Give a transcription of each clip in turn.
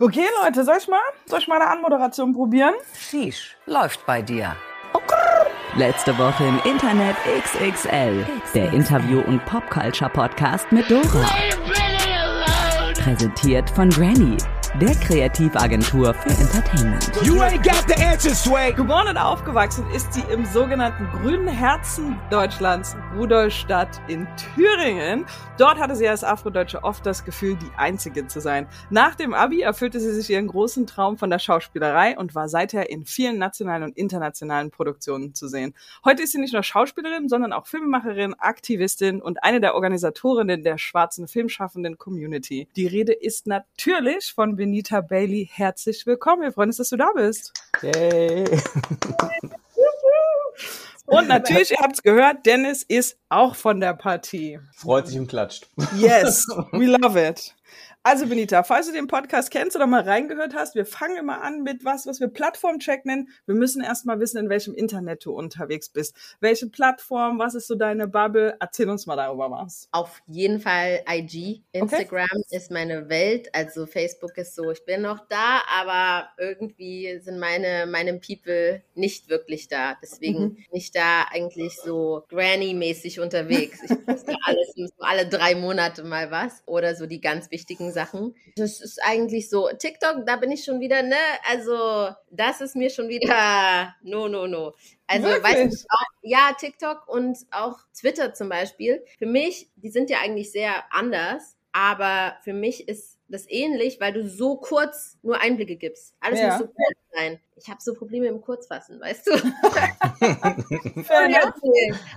Okay, Leute, soll ich mal, soll ich mal eine Anmoderation probieren? Sheesh, läuft bei dir. Letzte Woche im Internet XXL. Der Interview- und Popculture-Podcast mit Dora. Präsentiert von Granny, der Kreativagentur für Entertainment. You ain't got the answer, Sway. Geboren und aufgewachsen ist sie im sogenannten grünen Herzen Deutschlands, Rudolstadt in Thüringen. Dort hatte sie als Afrodeutsche oft das Gefühl, die Einzige zu sein. Nach dem Abi erfüllte sie sich ihren großen Traum von der Schauspielerei und war seither in vielen nationalen und internationalen Produktionen zu sehen. Heute ist sie nicht nur Schauspielerin, sondern auch Filmemacherin, Aktivistin und eine der Organisatorinnen der schwarzen filmschaffenden Community. Die Rede ist natürlich von Benita Bailey. Herzlich willkommen. Wir freuen uns, dass du da bist. Hey. Und natürlich, ihr habt es gehört, Dennis ist auch von der Partie. Freut sich und klatscht. Yes, we love it. Also Benita, falls du den Podcast kennst oder mal reingehört hast, wir fangen immer an mit was, was wir Plattformcheck nennen. Wir müssen erstmal wissen, in welchem Internet du unterwegs bist. Welche Plattform, was ist so deine Bubble? Erzähl uns mal darüber was. Auf jeden Fall IG. Instagram ist meine Welt. Also Facebook ist so, ich bin noch da, aber irgendwie sind meine, meine People nicht wirklich da. Deswegen Mhm. bin ich da eigentlich so Granny-mäßig unterwegs. Ich poste alles, alle drei Monate mal was. Oder so die ganz wichtigen Sachen. Das ist eigentlich so. TikTok, da bin ich schon wieder, ne? Also, das ist mir schon wieder no, no, no. Also, Wirklich? weißt du, auch, ja, TikTok und auch Twitter zum Beispiel. Für mich, die sind ja eigentlich sehr anders, aber für mich ist das ähnlich, weil du so kurz nur Einblicke gibst. Alles Ja. muss so kurz sein. Ich habe so Probleme im Kurzfassen, weißt du?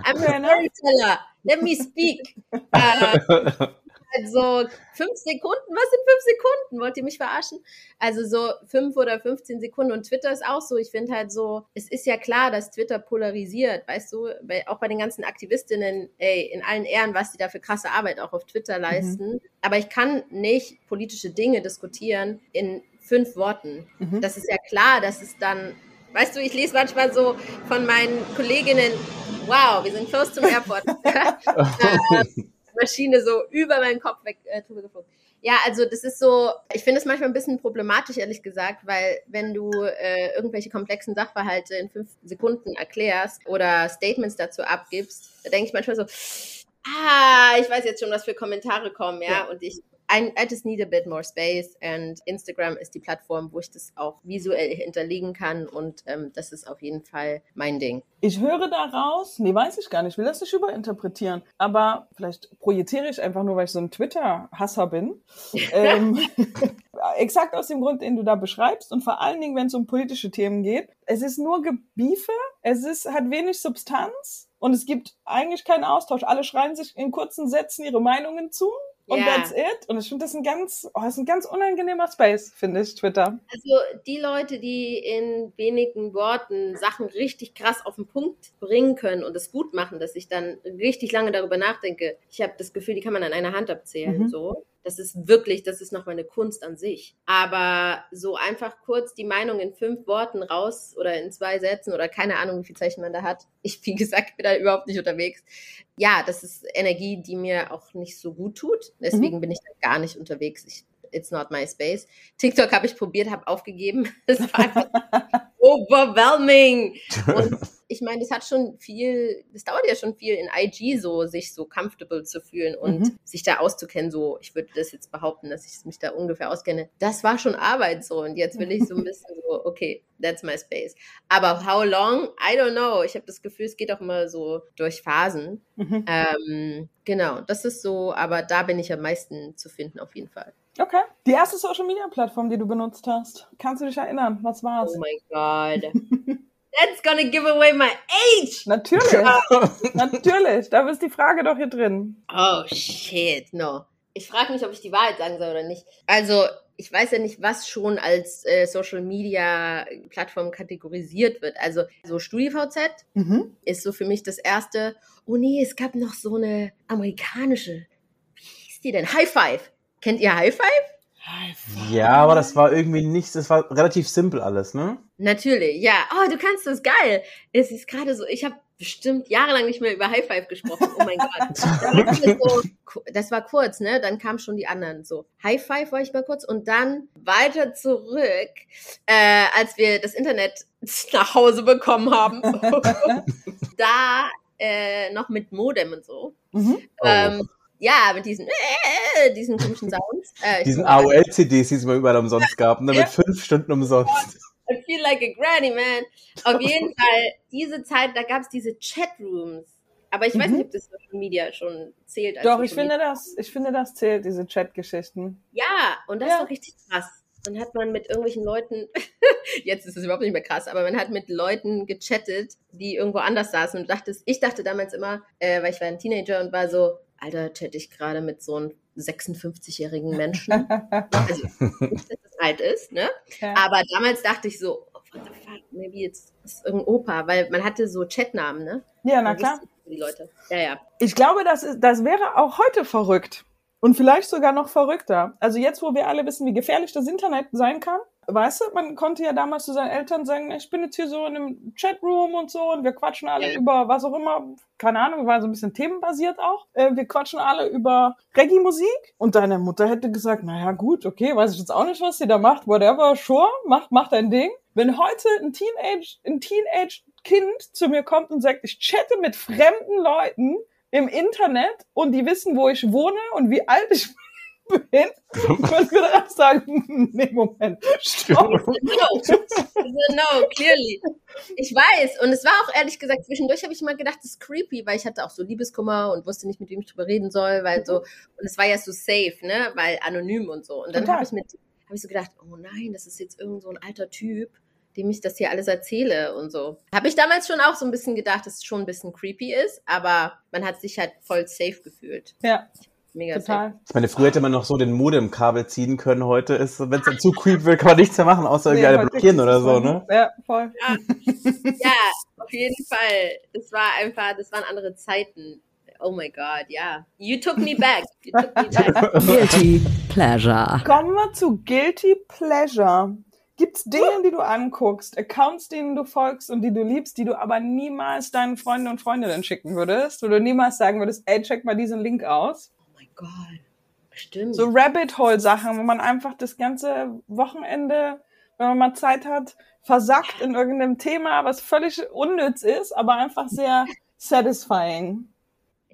I'm a storyteller. Let me speak. Äh, also fünf Sekunden, was sind fünf Sekunden? Wollt ihr mich verarschen? Also so fünf oder 15 Sekunden und Twitter ist auch so. Ich finde halt so, es ist ja klar, dass Twitter polarisiert, weißt du, bei, auch bei den ganzen Aktivistinnen, ey, in allen Ehren, was die da für krasse Arbeit auch auf Twitter leisten. Aber ich kann nicht politische Dinge diskutieren in fünf Worten. Mhm. Das ist ja klar, dass es dann, weißt du, ich lese manchmal so von meinen Kolleginnen, wow, wir sind close zum Airport. Maschine so über meinen Kopf weg äh, drüber geflogen. Ja, also das ist so, ich finde es manchmal ein bisschen problematisch, ehrlich gesagt, weil wenn du äh, irgendwelche komplexen Sachverhalte in fünf Sekunden erklärst oder Statements dazu abgibst, da denke ich manchmal so, ah, ich weiß jetzt schon, was für Kommentare kommen, ja, Ja. und ich I, I just need a bit more space and Instagram ist die Plattform, wo ich das auch visuell hinterlegen kann und ähm, das ist auf jeden Fall mein Ding. Ich höre daraus, nee, weiß ich gar nicht, ich will das nicht überinterpretieren, aber vielleicht projiziere ich einfach nur, weil ich so ein Twitter-Hasser bin. ähm, exakt aus dem Grund, den du da beschreibst und vor allen Dingen, wenn es um politische Themen geht. Es ist nur Gebiefe, es ist, hat wenig Substanz und es gibt eigentlich keinen Austausch. Alle schreien sich in kurzen Sätzen ihre Meinungen zu. Und Ja. that's it. Und ich finde das ein ganz, oh, das ist ein ganz unangenehmer Space, finde ich, Twitter. Also die Leute, die in wenigen Worten Sachen richtig krass auf den Punkt bringen können und es gut machen, dass ich dann richtig lange darüber nachdenke. Ich habe das Gefühl, die kann man an einer Hand abzählen. Mhm. So, das ist wirklich, das ist noch mal eine Kunst an sich. Aber so einfach kurz die Meinung in fünf Worten raus oder in zwei Sätzen oder keine Ahnung, wie viel Zeichen man da hat. Ich, wie gesagt, bin da überhaupt nicht unterwegs. Ja, das ist Energie, die mir auch nicht so gut tut. Deswegen bin ich da gar nicht unterwegs. Ich, it's not my space. TikTok habe ich probiert, habe aufgegeben. Es war einfach overwhelming. Und ich meine, das hat schon viel, das dauert ja schon viel in IG so, sich so comfortable zu fühlen und Mhm. sich da auszukennen. So, ich würde das jetzt behaupten, dass ich mich da ungefähr auskenne. Das war schon Arbeit so. Und jetzt will ich so ein bisschen so, okay, that's my space. Aber how long? I don't know. Ich habe das Gefühl, es geht auch immer so durch Phasen. Mhm. Ähm, genau, das ist so, aber da bin ich am meisten zu finden auf jeden Fall. Okay. Die erste Social Media Plattform, die du benutzt hast. Kannst du dich erinnern? Was war's? Oh my God. That's gonna give away my age. Natürlich. Natürlich. Da ist die Frage doch hier drin. Oh shit, no. Ich frage mich, ob ich die Wahrheit sagen soll oder nicht. Also, ich weiß ja nicht, was schon als äh, Social Media Plattform kategorisiert wird. Also, so StudiVZ Mhm. ist so für mich das erste. Oh nee, es gab noch so eine amerikanische. Wie hieß die denn? High Five. Kennt ihr High Five? Ja, aber das war irgendwie nichts, das war relativ simpel alles, ne? Natürlich, ja. Oh, du kannst das geil. Es ist gerade so, ich habe bestimmt jahrelang nicht mehr über High Five gesprochen. Oh mein Gott. So, das war kurz, ne? Dann kamen schon die anderen. So, High Five war ich mal kurz und dann weiter zurück, äh, als wir das Internet nach Hause bekommen haben. da äh, noch mit Modem und so. Mhm. Ähm, ja, mit diesen, äh, diesen komischen Sounds. Äh, Diesen AOL-CDs, die es mal überall umsonst gab, ne, mit fünf Stunden umsonst. I feel like a granny, man. Auf jeden Fall, diese Zeit, da gab es diese Chatrooms. Aber ich weiß Mhm. nicht, ob das Social Media schon zählt. als Doch, ich finde das, ich finde das zählt, diese Chat-Geschichten. Ja, und das Ja. war richtig krass. Dann hat man mit irgendwelchen Leuten, jetzt ist es überhaupt nicht mehr krass, aber man hat mit Leuten gechattet, die irgendwo anders saßen und dachte, ich dachte damals immer, äh, weil ich war ein Teenager und war so, Alter, chatte ich gerade mit so einem 56-jährigen Menschen. also, nicht, dass das alt ist, ne? Ja. Aber damals dachte ich so, oh, what the fuck, maybe it's, it's irgendein Opa, weil man hatte so Chatnamen, ne? Ja, na klar. Die Leute. Ja, ja. Ich glaube, das, ist, das wäre auch heute verrückt. Und vielleicht sogar noch verrückter. Also jetzt, wo wir alle wissen, wie gefährlich das Internet sein kann. Weißt du, man konnte ja damals zu seinen Eltern sagen, ich bin jetzt hier so in einem Chatroom und so und wir quatschen alle Ja. über was auch immer. Keine Ahnung, war so ein bisschen themenbasiert auch. Äh, wir quatschen alle über Reggae-Musik. Und deine Mutter hätte gesagt, naja gut, okay, weiß ich jetzt auch nicht, was sie da macht. Whatever, sure, mach, mach dein Ding. Wenn heute ein Teenage, ein Teenage-Kind zu mir kommt und sagt, ich chatte mit fremden Leuten im Internet und die wissen, wo ich wohne und wie alt ich bin, würden wir dann sagen, nee, Moment, stopp. No. no, clearly. Ich weiß. Und es war auch ehrlich gesagt, zwischendurch habe ich mal gedacht, das ist creepy, weil ich hatte auch so Liebeskummer und wusste nicht, mit wem ich drüber reden soll, weil so, und es war ja so safe, ne, weil anonym und so. Und dann habe ich mit, habe ich so gedacht, oh nein, das ist jetzt irgend so ein alter Typ, dem ich das hier alles erzähle und so. Habe ich damals schon auch so ein bisschen gedacht, dass es schon ein bisschen creepy ist, aber man hat sich halt voll safe gefühlt. Ja, Mega safe. total. Ich meine, früher hätte man noch so den Modem-Kabel ziehen können. Heute ist, wenn es dann zu creep wird, kann man nichts mehr machen, außer irgendwie Nee, alle blockieren oder es so, ne? Ja, voll. Ja, auf jeden Fall. Das war einfach, das waren andere Zeiten. Oh my God, ja. You took me back. You took me back. Guilty Pleasure. Kommen wir zu Guilty Pleasure. Gibt's Dinge, die du anguckst, Accounts, denen du folgst und die du liebst, die du aber niemals deinen Freunden und Freundinnen schicken würdest? Oder niemals sagen würdest, ey, check mal diesen Link aus? God. Stimmt. So Rabbit Hole Sachen, wo man einfach das ganze Wochenende, wenn man mal Zeit hat, versackt in irgendeinem Thema, was völlig unnütz ist, aber einfach sehr satisfying.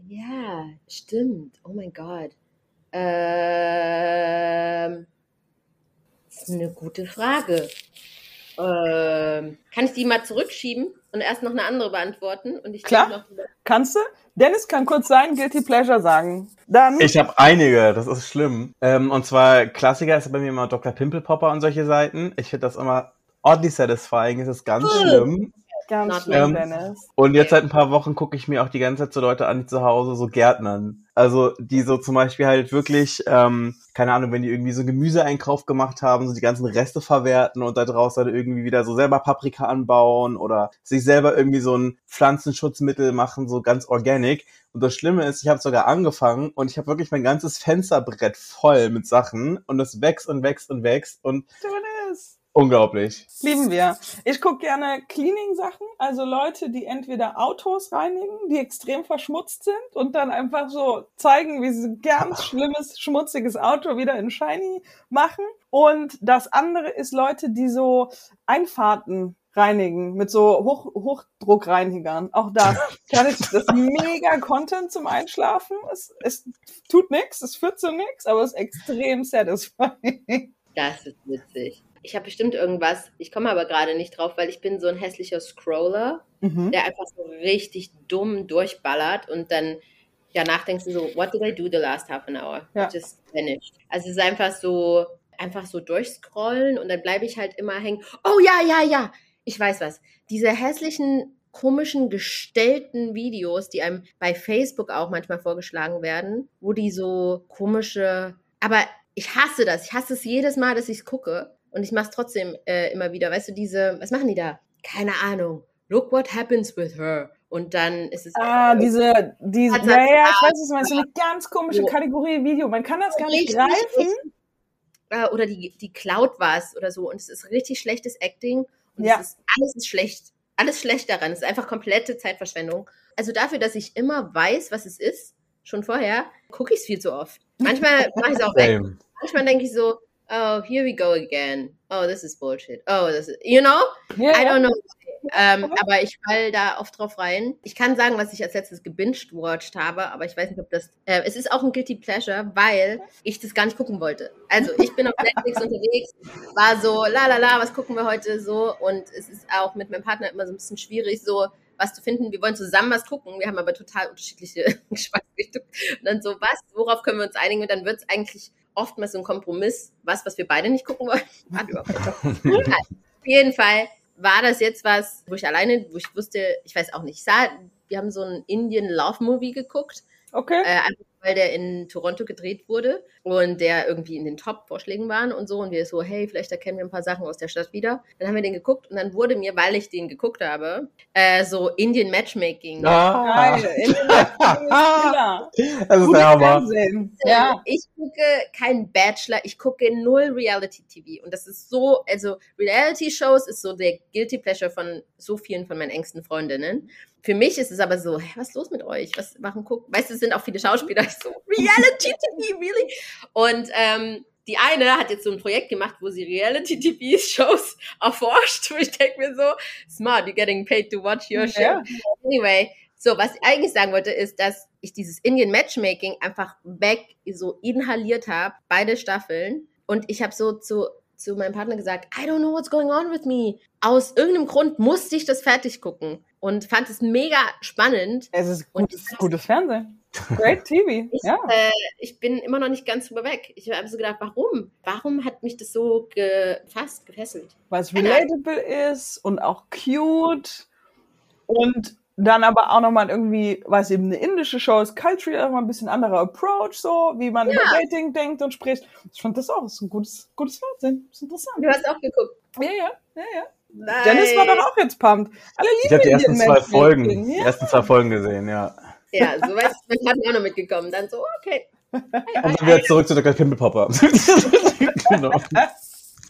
Ja, stimmt. Oh mein Gott. Ähm, das ist eine gute Frage. Ähm, kann ich die mal zurückschieben und erst noch eine andere beantworten? Und ich Klar. noch Kannst du? Dennis kann kurz sein Guilty Pleasure sagen. Dann Ich habe einige, das ist schlimm. Ähm, und zwar Klassiker ist bei mir immer Dr. Pimpelpopper und solche Seiten. Ich finde das immer ordentlich satisfying, es ist ganz schlimm. ganz Not schlimm, ähm, Dennis. Und jetzt seit ein paar Wochen gucke ich mir auch die ganze Zeit so Leute an, die zu Hause so Gärtnern. Also die so zum Beispiel halt wirklich, ähm, keine Ahnung, wenn die irgendwie so Gemüseeinkauf gemacht haben, so die ganzen Reste verwerten und da draußen dann irgendwie wieder so selber Paprika anbauen oder sich selber irgendwie so ein Pflanzenschutzmittel machen, so ganz organic. Und das Schlimme ist, ich habe sogar angefangen und ich habe wirklich mein ganzes Fensterbrett voll mit Sachen und es wächst und wächst und wächst und. Unglaublich. Lieben wir. Ich gucke gerne Cleaning-Sachen, also Leute, die entweder Autos reinigen, die extrem verschmutzt sind und dann einfach so zeigen, wie sie ein ganz schlimmes, schmutziges Auto wieder in Shiny machen. Und das andere ist Leute, die so Einfahrten reinigen mit so Hoch Hochdruckreinigern. Auch das kann ich, das ist mega Content zum Einschlafen. Es, es tut nichts, es führt zu nichts, aber es ist extrem satisfying. Das ist witzig. Ich habe bestimmt irgendwas, ich komme aber gerade nicht drauf, weil ich bin so ein hässlicher Scroller, Mhm. der einfach so richtig dumm durchballert und dann danach denkst du so, what did I do the last half an hour? Ja. Just vanished. Also es ist einfach so, einfach so durchscrollen und dann bleibe ich halt immer hängen. Oh ja, ja, ja, ich weiß was. Diese hässlichen, komischen, gestellten Videos, die einem bei Facebook auch manchmal vorgeschlagen werden, wo die so komische, aber ich hasse das. Ich hasse es jedes Mal, dass ich es gucke. Und ich mache es trotzdem äh, immer wieder. Weißt du, diese, was machen die da? Keine Ahnung. Look what happens with her. Und dann ist es. Ah, diese, diese, ja, ja, ich weiß, was du meinst, so eine ganz komische So. Kategorie Video. Man kann das gar nicht Richtig, greifen. äh, oder die, die Cloud was oder so. Und es ist richtig schlechtes Acting. Und Ja. es ist, alles ist schlecht. alles schlecht daran. Es ist einfach komplette Zeitverschwendung. Also dafür, dass ich immer weiß, was es ist, schon vorher, gucke ich es viel zu oft. Manchmal mache ich es auch weg. Manchmal denke ich so, oh, here we go again. Oh, this is bullshit. Oh, this is, you know? Ja, I don't know. Ähm, aber ich fall da oft drauf rein. Ich kann sagen, was ich als letztes gebinged-watched habe, aber ich weiß nicht, ob das. Äh, es ist auch ein Guilty Pleasure, weil ich das gar nicht gucken wollte. Also, ich bin auf Netflix unterwegs, war so, la la la, was gucken wir heute so? Und es ist auch mit meinem Partner immer so ein bisschen schwierig, so was zu finden. Wir wollen zusammen was gucken, wir haben aber total unterschiedliche Geschmacksrichtungen. Und dann so, was, worauf können wir uns einigen? Und dann wird es eigentlich oftmals so ein Kompromiss, was, was wir beide nicht gucken wollen. Hat überhaupt Auf jeden Fall war das jetzt was, wo ich alleine, wo ich wusste, ich weiß auch nicht, ich sah, wir haben so einen Indian Love Movie geguckt, Okay. äh, einfach weil der in Toronto gedreht wurde und der irgendwie in den Top-Vorschlägen waren und so und wir so, hey, vielleicht erkennen wir ein paar Sachen aus der Stadt wieder. Dann haben wir den geguckt und dann wurde mir, weil ich den geguckt habe, äh, so Indian Matchmaking. Ah. Geil. Das ist der Hammer. Ja. Ich gucke keinen Bachelor, ich gucke null Reality-TV. Und das ist so, also Reality-Shows ist so der Guilty Pleasure von so vielen von meinen engsten Freundinnen. Für mich ist es aber so, hä, was ist los mit euch? Was machen gucken? Weißt du, es sind auch viele Schauspieler, ich so, Reality-TV, really? Und ähm, die eine hat jetzt so ein Projekt gemacht, wo sie Reality-TV-Shows erforscht. Wo ich denke mir so, smart, you're getting paid to watch your show. Ja. Anyway, so, was ich eigentlich sagen wollte, ist, dass ich dieses Indian Matchmaking einfach weg so inhaliert habe, beide Staffeln. Und ich habe so zu, zu meinem Partner gesagt, I don't know what's going on with me. Aus irgendeinem Grund musste ich das fertig gucken und fand es mega spannend. Es ist gutes, gutes Fernsehen. Great TV. Ich, Ja. äh, ich bin immer noch nicht ganz drüber weg. Ich habe so gedacht, warum? Warum hat mich das so gefasst, gefesselt? Weil es relatable ist und auch cute. Und dann aber auch nochmal irgendwie, weil es eben eine indische Show ist, culturally auch mal ein bisschen anderer Approach, so, wie man über Dating denkt und spricht. Ich fand das auch, das ist ein gutes, gutes Fernsehen. Das ist interessant. Du hast auch geguckt. Ja, ja, ja, ja. Nein. Dennis war doch auch jetzt pumped. Alle Ich lieben habe die ersten zwei Matchmaking, Folgen, die Ja. ersten zwei Folgen gesehen, ja. Ja, so weit ist mein Partner auch noch mitgekommen. Dann so, okay. Und dann wieder zurück zu Dr. Pimmelpopper. genau.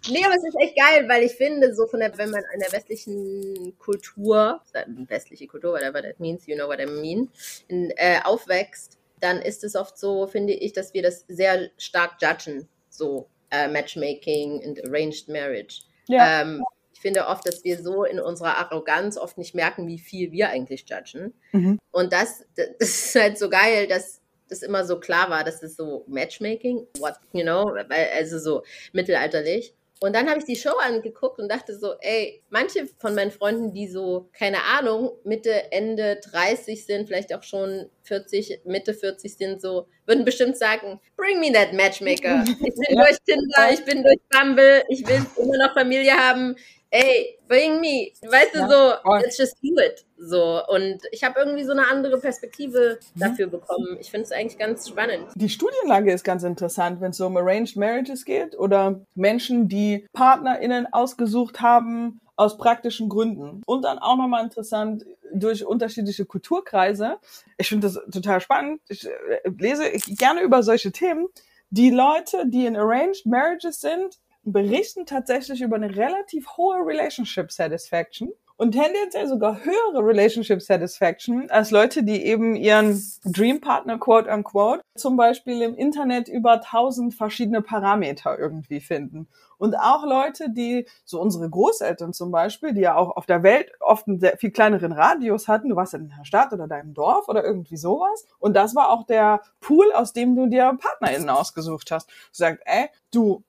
Nee, aber es ist echt geil, weil ich finde, so von der, wenn man in der westlichen Kultur, westliche Kultur, whatever that means, you know what I mean, in, äh, aufwächst, dann ist es oft so, finde ich, dass wir das sehr stark judgen, so äh, Matchmaking und Arranged Marriage. Ja. Ähm, ich finde oft, dass wir so in unserer Arroganz oft nicht merken, wie viel wir eigentlich judgen. Mhm. Und das, das ist halt so geil, dass das immer so klar war, dass es so Matchmaking, what, you know, also so mittelalterlich. Und dann habe ich die Show angeguckt und dachte so, ey, manche von meinen Freunden, die so, keine Ahnung, Mitte, Ende 30 sind, vielleicht auch schon 40, Mitte 40 sind, so, würden bestimmt sagen, bring me that Matchmaker. Ich bin Ja. durch Tinder, ich bin durch Bumble, ich will immer noch Familie haben. Ey, bring me. Weißt Ja, du, so, voll. let's just do it. So. Und ich habe irgendwie so eine andere Perspektive Mhm. dafür bekommen. Ich finde es eigentlich ganz spannend. Die Studienlage ist ganz interessant, wenn es so um Arranged Marriages geht oder Menschen, die PartnerInnen ausgesucht haben aus praktischen Gründen. Und dann auch nochmal interessant durch unterschiedliche Kulturkreise. Ich finde das total spannend. Ich äh, lese gerne über solche Themen. Die Leute, die in Arranged Marriages sind, berichten tatsächlich über eine relativ hohe Relationship Satisfaction und tendenziell sogar höhere Relationship Satisfaction als Leute, die eben ihren Dream Partner, quote unquote, zum Beispiel im Internet über tausend verschiedene Parameter irgendwie finden. Und auch Leute, die, so unsere Großeltern zum Beispiel, die ja auch auf der Welt oft einen sehr viel kleineren Radius hatten, du warst in der Stadt oder deinem Dorf oder irgendwie sowas. Und das war auch der Pool, aus dem du dir PartnerInnen ausgesucht hast. Du sagst, ey, du,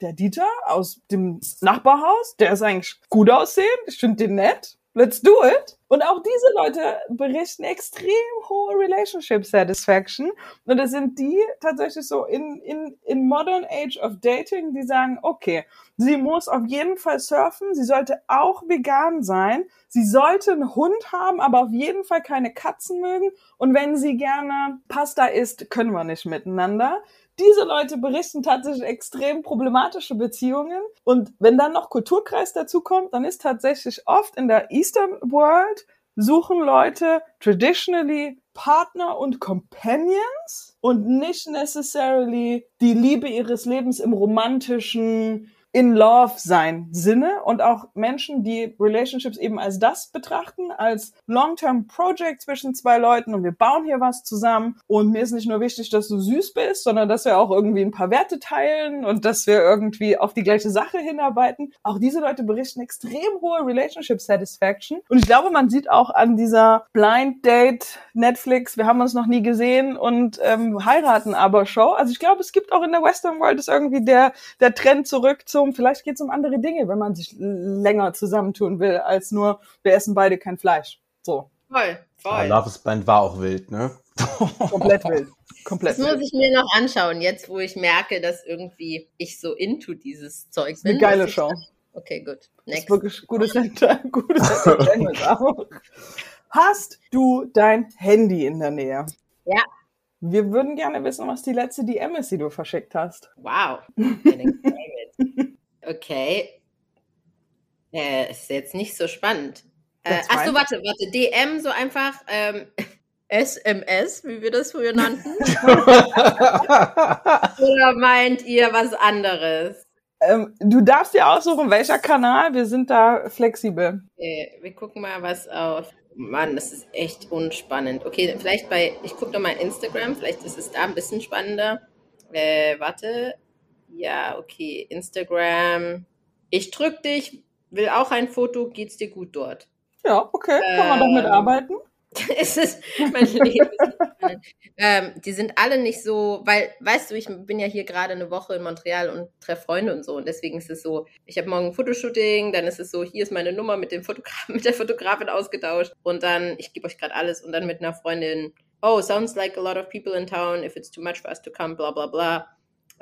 der Dieter aus dem Nachbarhaus, der ist eigentlich gut aussehend, ich finde den nett, let's do it. Und auch diese Leute berichten extrem hohe Relationship Satisfaction. Und das sind die tatsächlich so in, in, in modern age of dating, die sagen, okay, sie muss auf jeden Fall surfen, sie sollte auch vegan sein, sie sollte einen Hund haben, aber auf jeden Fall keine Katzen mögen. Und wenn sie gerne Pasta isst, können wir nicht miteinander. Diese Leute berichten tatsächlich extrem problematische Beziehungen. Und wenn dann noch Kulturkreis dazukommt, dann ist tatsächlich oft in der Eastern World suchen Leute traditionally Partner und Companions und nicht necessarily die Liebe ihres Lebens im romantischen in Love sein Sinne und auch Menschen, die Relationships eben als das betrachten, als Long-Term Project zwischen zwei Leuten und wir bauen hier was zusammen und mir ist nicht nur wichtig, dass du süß bist, sondern dass wir auch irgendwie ein paar Werte teilen und dass wir irgendwie auf die gleiche Sache hinarbeiten. Auch diese Leute berichten extrem hohe Relationship Satisfaction und ich glaube, man sieht auch an dieser Blind Date Netflix, wir haben uns noch nie gesehen und ähm, heiraten aber Show. Also ich glaube, es gibt auch in der Western World ist irgendwie der der Trend zurück zum um, vielleicht geht es um andere Dinge, wenn man sich länger zusammentun will, als nur, wir essen beide kein Fleisch. So. Voll, voll. Ja, Love is Blind war auch wild, ne? Komplett wild. Komplett das muss ich mir noch anschauen, jetzt wo ich merke, dass irgendwie ich so into dieses Zeug bin. Eine geile Show. Okay, gut. Next. ist wirklich gutes gutes Entertainment auch. Hast du dein Handy in der Nähe? Ja. Wir würden gerne wissen, was die letzte DM ist, die du verschickt hast. Wow. Okay. Äh, ist jetzt nicht so spannend. Äh, achso, warte, warte. DM so einfach ähm, SMS, wie wir das früher nannten? Oder meint ihr was anderes? Ähm, du darfst dir aussuchen, welcher Kanal. Wir sind da flexibel. Okay, wir gucken mal was auf. Mann, das ist echt unspannend. Okay, vielleicht bei, ich gucke mal Instagram, vielleicht ist es da ein bisschen spannender. Äh, warte, ja, okay, Instagram. Ich drück dich, will auch ein Foto, geht's dir gut dort? Ja, okay, kann man doch mitarbeiten. es ist mein Leben. ähm, die sind alle nicht so, weil, weißt du, ich bin ja hier gerade eine Woche in Montreal und treffe Freunde und so. Und deswegen ist es so, ich habe morgen ein Fotoshooting, dann ist es so, hier ist meine Nummer mit dem Fotografen, mit der Fotografin ausgetauscht. Und dann, ich gebe euch gerade alles und dann mit einer Freundin, oh, sounds like a lot of people in town, if it's too much for us to come, bla bla bla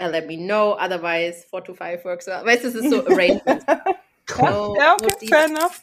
uh, let me know, otherwise four to five works. Weißt du, es ist so arrangement. so, ja, okay, fair enough.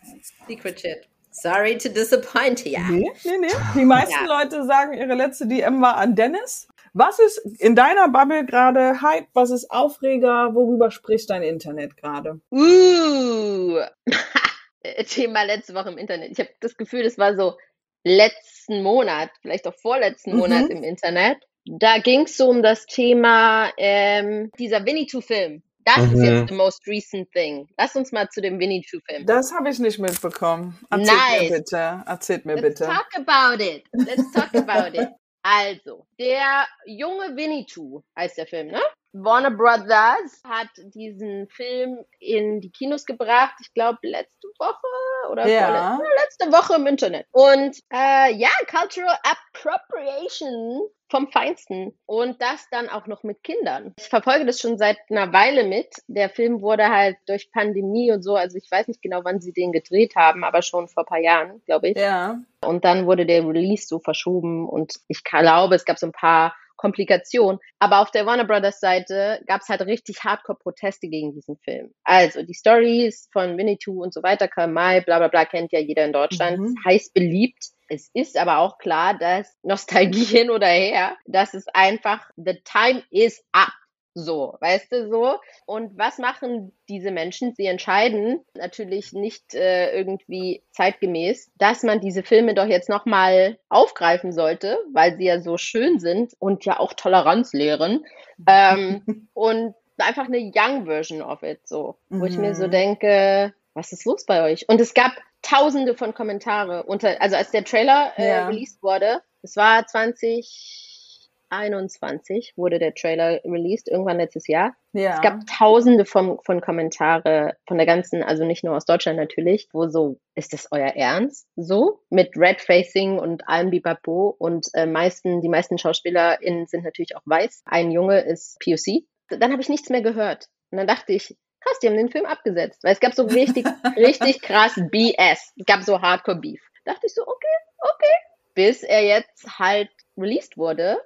Secret shit. Sorry to disappoint you. Nee, nee, nee. Die meisten ja. Leute sagen, ihre letzte DM war an Dennis. Was ist in deiner Bubble gerade Hype? Was ist Aufreger? Worüber spricht dein Internet gerade? Uh, Thema letzte Woche im Internet. Ich habe das Gefühl, das war so letzten Monat, vielleicht auch vorletzten mhm. Monat im Internet. Da ging es so um das Thema ähm, dieser Winnie-Two-Film. Das mhm. ist jetzt the most recent thing. Lass uns mal zu dem Winnie-Two-Film. Das habe ich nicht mitbekommen. Erzählt nice. mir bitte. Erzählt mir Let's bitte. Let's talk about it. Let's talk about it. Also, der junge Winnie-Two heißt der Film, ne? Warner Brothers hat diesen Film in die Kinos gebracht, ich glaube letzte Woche oder ja. letzte Woche im Internet. Und äh, ja, Cultural Appropriation vom Feinsten. Und das dann auch noch mit Kindern. Ich verfolge das schon seit einer Weile mit. Der Film wurde halt durch Pandemie und so, also ich weiß nicht genau, wann sie den gedreht haben, aber schon vor ein paar Jahren, glaube ich. Ja. Und dann wurde der Release so verschoben und ich glaube, es gab so ein paar Komplikation. Aber auf der Warner Brothers Seite gab es halt richtig Hardcore-Proteste gegen diesen Film. Also die Stories von Winnie Two und so weiter, Karl May, bla bla bla, kennt ja jeder in Deutschland, mhm. heiß beliebt. Es ist aber auch klar, dass Nostalgie hin oder her, dass es einfach, the time is up. So, weißt du so? Und was machen diese Menschen? Sie entscheiden natürlich nicht äh, irgendwie zeitgemäß, dass man diese Filme doch jetzt nochmal aufgreifen sollte, weil sie ja so schön sind und ja auch Toleranz lehren. Ähm, und einfach eine Young Version of it, so. Wo mhm. ich mir so mhm. denke, was ist los bei euch? Und es gab tausende von Kommentare unter, also als der Trailer äh, ja. released wurde, es war 20, 21 wurde der Trailer released, irgendwann letztes Jahr. Ja. Es gab tausende von, von Kommentare von der ganzen, also nicht nur aus Deutschland natürlich, wo so, ist das euer Ernst? So, mit Red Facing und allem Bipapo und äh, meisten, die meisten SchauspielerInnen sind natürlich auch weiß. Ein Junge ist POC. Dann habe ich nichts mehr gehört. Und dann dachte ich, krass, die haben den Film abgesetzt. Weil es gab so richtig, richtig krass BS. Es gab so Hardcore Beef. Da dachte ich so, okay, okay. Bis er jetzt halt released wurde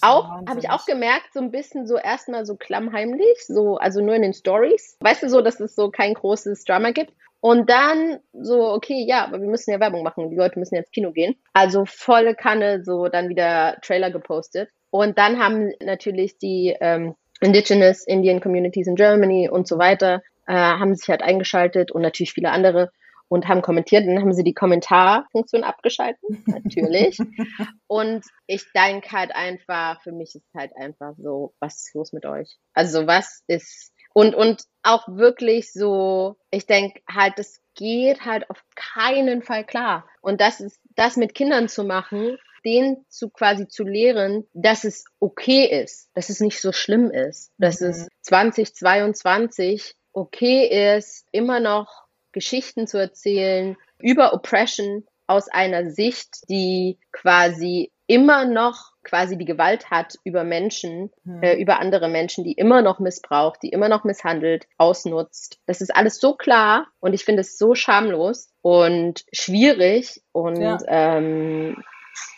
auch, habe ich auch gemerkt, so ein bisschen so erstmal so klammheimlich, so, also nur in den Stories. Weißt du so, dass es so kein großes Drama gibt. Und dann so, okay, ja, aber wir müssen ja Werbung machen. Die Leute müssen jetzt Kino gehen. Also volle Kanne, so dann wieder Trailer gepostet. Und dann haben natürlich die ähm, Indigenous Indian Communities in Germany und so weiter, äh, haben sich halt eingeschaltet und natürlich viele andere und haben kommentiert. Dann haben sie die Kommentarfunktion abgeschalten, natürlich. und ich denke halt einfach, für mich ist halt einfach so, was ist los mit euch? Also was ist, Und, und auch wirklich so, ich denke halt, das geht halt auf keinen Fall klar. Und das ist, das mit Kindern zu machen, denen zu quasi zu lehren, dass es okay ist, dass es nicht so schlimm ist, dass mhm. es 2022 okay ist, immer noch Geschichten zu erzählen über Oppression aus einer Sicht, die quasi immer noch quasi die Gewalt hat über Menschen, hm. äh, über andere Menschen, die immer noch missbraucht, die immer noch misshandelt, ausnutzt. Das ist alles so klar und ich finde es so schamlos und schwierig und ja. ähm,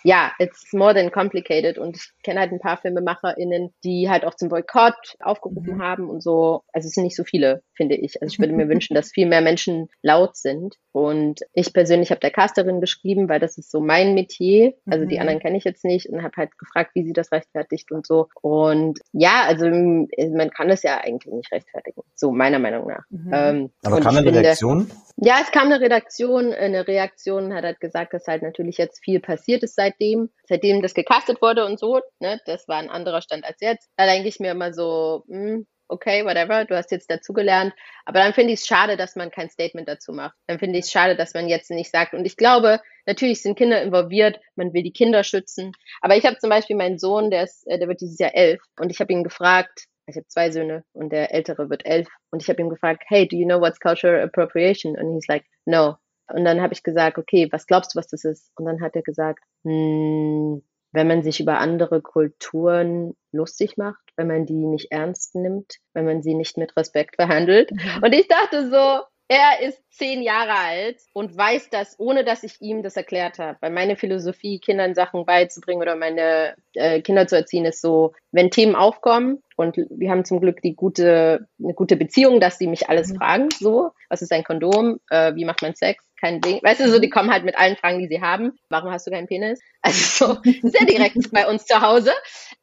ja, it's more than complicated. Und ich kenne halt ein paar FilmemacherInnen, die halt auch zum Boykott aufgerufen mhm. haben und so. Also es sind nicht so viele, finde ich. Also ich würde mir wünschen, dass viel mehr Menschen laut sind. Und ich persönlich habe der Casterin geschrieben, weil das ist so mein Metier. Also mhm. die anderen kenne ich jetzt nicht und habe halt gefragt, wie sie das rechtfertigt und so. Und ja, also man kann das ja eigentlich nicht rechtfertigen. So meiner Meinung nach. Mhm. Ähm, Aber kam eine Reaktion? Ja, es kam eine Redaktion. Eine Reaktion hat halt gesagt, dass halt natürlich jetzt viel passiert ist seitdem, seitdem das gecastet wurde und so. Ne, das war ein anderer Stand als jetzt. Da denke ich mir immer so, mh, hm, okay, whatever, du hast jetzt dazugelernt. Aber dann finde ich es schade, dass man kein Statement dazu macht. Dann finde ich es schade, dass man jetzt nicht sagt. Und ich glaube, natürlich sind Kinder involviert, man will die Kinder schützen. Aber ich habe zum Beispiel meinen Sohn, der ist, äh, der wird dieses Jahr elf, und ich habe ihn gefragt, ich habe zwei Söhne und der ältere wird elf, und ich habe ihn gefragt, hey, do you know what's cultural appropriation? Und he's like, no. Und dann habe ich gesagt, okay, was glaubst du, was das ist? Und dann hat er gesagt, hm, wenn man sich über andere Kulturen lustig macht, wenn man die nicht ernst nimmt, wenn man sie nicht mit Respekt behandelt. Und ich dachte so, er ist zehn Jahre alt und weiß das, ohne dass ich ihm das erklärt habe. Weil meine Philosophie, Kindern Sachen beizubringen oder meine äh, Kinder zu erziehen, ist so, wenn Themen aufkommen und wir haben zum Glück die gute, eine gute Beziehung, dass sie mich alles mhm. fragen, so, was ist ein Kondom, äh, wie macht man Sex, kein Ding. Weißt du, so, die kommen halt mit allen Fragen, die sie haben. Warum hast du keinen Penis? Also so sehr direkt bei uns zu Hause.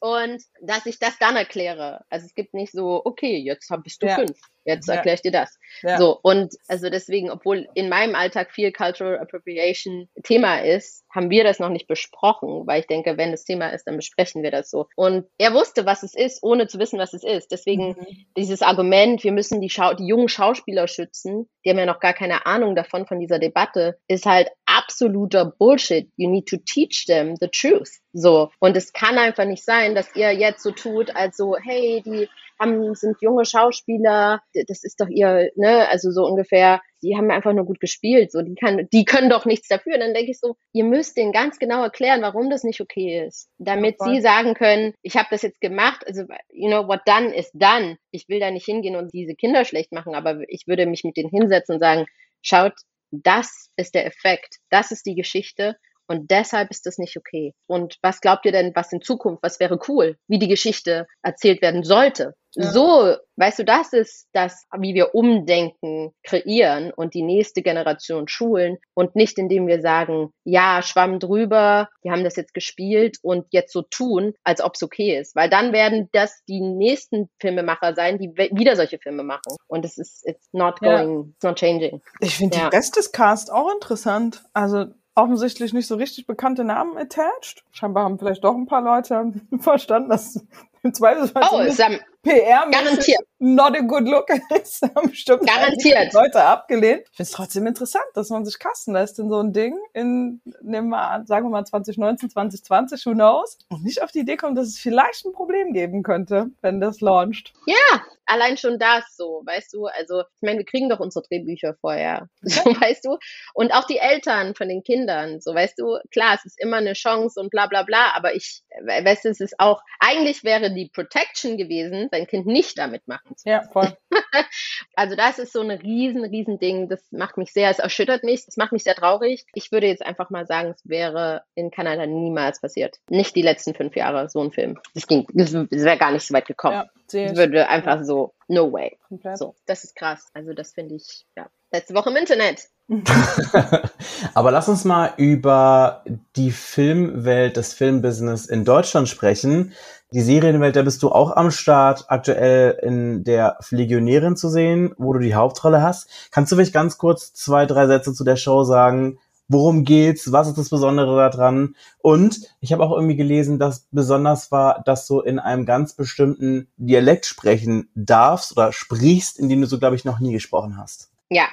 Und dass ich das dann erkläre. Also es gibt nicht so, okay, jetzt bist du ja. fünf. Jetzt erkläre ich dir das. Ja. So, und also deswegen, obwohl in meinem Alltag viel Cultural Appropriation Thema ist, haben wir das noch nicht besprochen, weil ich denke, wenn das Thema ist, dann besprechen wir das so. Und er wusste, was es ist, ohne zu wissen, was es ist. Deswegen mhm. dieses Argument, wir müssen die, Schau die jungen Schauspieler schützen, die haben ja noch gar keine Ahnung davon, von dieser Debatte, ist halt absoluter Bullshit. You need to teach them the truth. So. Und es kann einfach nicht sein, dass ihr jetzt so tut, als so, hey, die haben, sind junge Schauspieler, das ist doch ihr, ne, also so ungefähr, die haben einfach nur gut gespielt, so, die kann, die können doch nichts dafür. dann denke ich so, ihr müsst denen ganz genau erklären, warum das nicht okay ist, damit ja, sie sagen können, ich habe das jetzt gemacht, also, you know, what done is done. Ich will da nicht hingehen und diese Kinder schlecht machen, aber ich würde mich mit denen hinsetzen und sagen, schaut, das ist der Effekt, das ist die Geschichte und deshalb ist das nicht okay. Und was glaubt ihr denn, was in Zukunft, was wäre cool, wie die Geschichte erzählt werden sollte? Ja. So, weißt du, das ist das, wie wir Umdenken kreieren und die nächste Generation schulen und nicht indem wir sagen, ja, schwamm drüber, die haben das jetzt gespielt und jetzt so tun, als ob es okay ist. Weil dann werden das die nächsten Filmemacher sein, die wieder solche Filme machen. Und es ist, it's not going, ja. it's not changing. Ich finde ja. die Rest des Cast auch interessant. Also offensichtlich nicht so richtig bekannte Namen attached. Scheinbar haben vielleicht doch ein paar Leute verstanden, dass im Zweifelsfall oh, ist am PR garantiert not a good look ist. haben bestimmt garantiert Leute abgelehnt. Ich finde es trotzdem interessant, dass man sich kasten lässt in so ein Ding in, nehmen wir an, sagen wir mal 2019, 2020, who knows? Und nicht auf die Idee kommt, dass es vielleicht ein Problem geben könnte, wenn das launcht. Ja, allein schon das so, weißt du, also ich meine, wir kriegen doch unsere Drehbücher vorher, so weißt du, und auch die Eltern von den Kindern, so weißt du, klar, es ist immer eine Chance und bla bla bla, aber ich, weißt du, es ist auch, eigentlich wäre die Protection gewesen, sein Kind nicht damit machen zu Ja, voll. also das ist so ein riesen, riesen Ding, das macht mich sehr, es erschüttert mich, das macht mich sehr traurig. Ich würde jetzt einfach mal sagen, es wäre in Kanada niemals passiert. Nicht die letzten fünf Jahre, so ein Film. Das ging, das wäre gar nicht so weit gekommen. Ja. Es würde einfach so, no way. Komplett. So, das ist krass. Also das finde ich, ja, letzte Woche im Internet. Aber lass uns mal über die Filmwelt, das Filmbusiness in Deutschland sprechen. Die Serienwelt, da bist du auch am Start, aktuell in der Legionärin zu sehen, wo du die Hauptrolle hast. Kannst du vielleicht ganz kurz zwei, drei Sätze zu der Show sagen? Worum geht's, was ist das Besondere daran? Und ich habe auch irgendwie gelesen, dass besonders war, dass du in einem ganz bestimmten Dialekt sprechen darfst oder sprichst, in dem du so, glaube ich, noch nie gesprochen hast. Ja,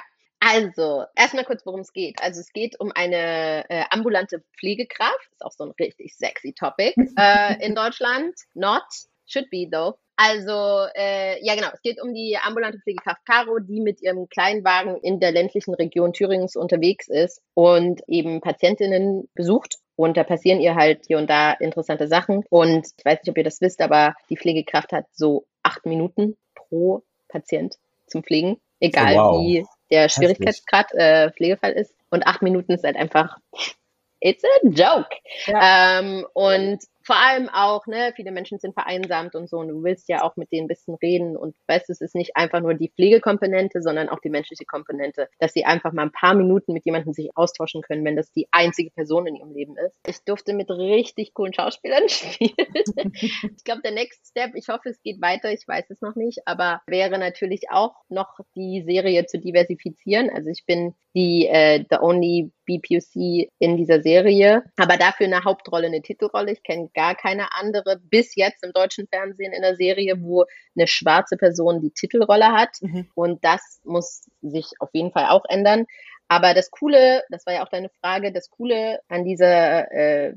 also, erstmal kurz, worum es geht. Also, es geht um eine äh, ambulante Pflegekraft. Ist auch so ein richtig sexy Topic äh, in Deutschland. Not, should be though. Also, äh, ja genau, es geht um die ambulante Pflegekraft Caro, die mit ihrem Kleinwagen in der ländlichen Region Thüringens unterwegs ist und eben Patientinnen besucht. Und da passieren ihr halt hier und da interessante Sachen. Und ich weiß nicht, ob ihr das wisst, aber die Pflegekraft hat so acht Minuten pro Patient zum Pflegen, egal Oh, wow. wie der Schwierigkeitsgrad äh, Pflegefall ist. Und acht Minuten ist halt einfach, it's a joke. Ja. Ähm, und vor allem auch, ne, viele Menschen sind vereinsamt und so, und du willst ja auch mit denen ein bisschen reden und weißt, es ist nicht einfach nur die Pflegekomponente, sondern auch die menschliche Komponente, dass sie einfach mal ein paar Minuten mit jemandem sich austauschen können, wenn das die einzige Person in ihrem Leben ist. Ich durfte mit richtig coolen Schauspielern spielen. ich glaube, der Next Step, ich hoffe, es geht weiter, ich weiß es noch nicht, aber wäre natürlich auch noch die Serie zu diversifizieren. Also ich bin die äh, The Only BPOC in dieser Serie, aber dafür eine Hauptrolle, eine Titelrolle. Ich kenne gar keine andere bis jetzt im deutschen Fernsehen in der Serie, wo eine schwarze Person die Titelrolle hat. Mhm. Und das muss sich auf jeden Fall auch ändern. Aber das Coole, das war ja auch deine Frage, das Coole an dieser, äh,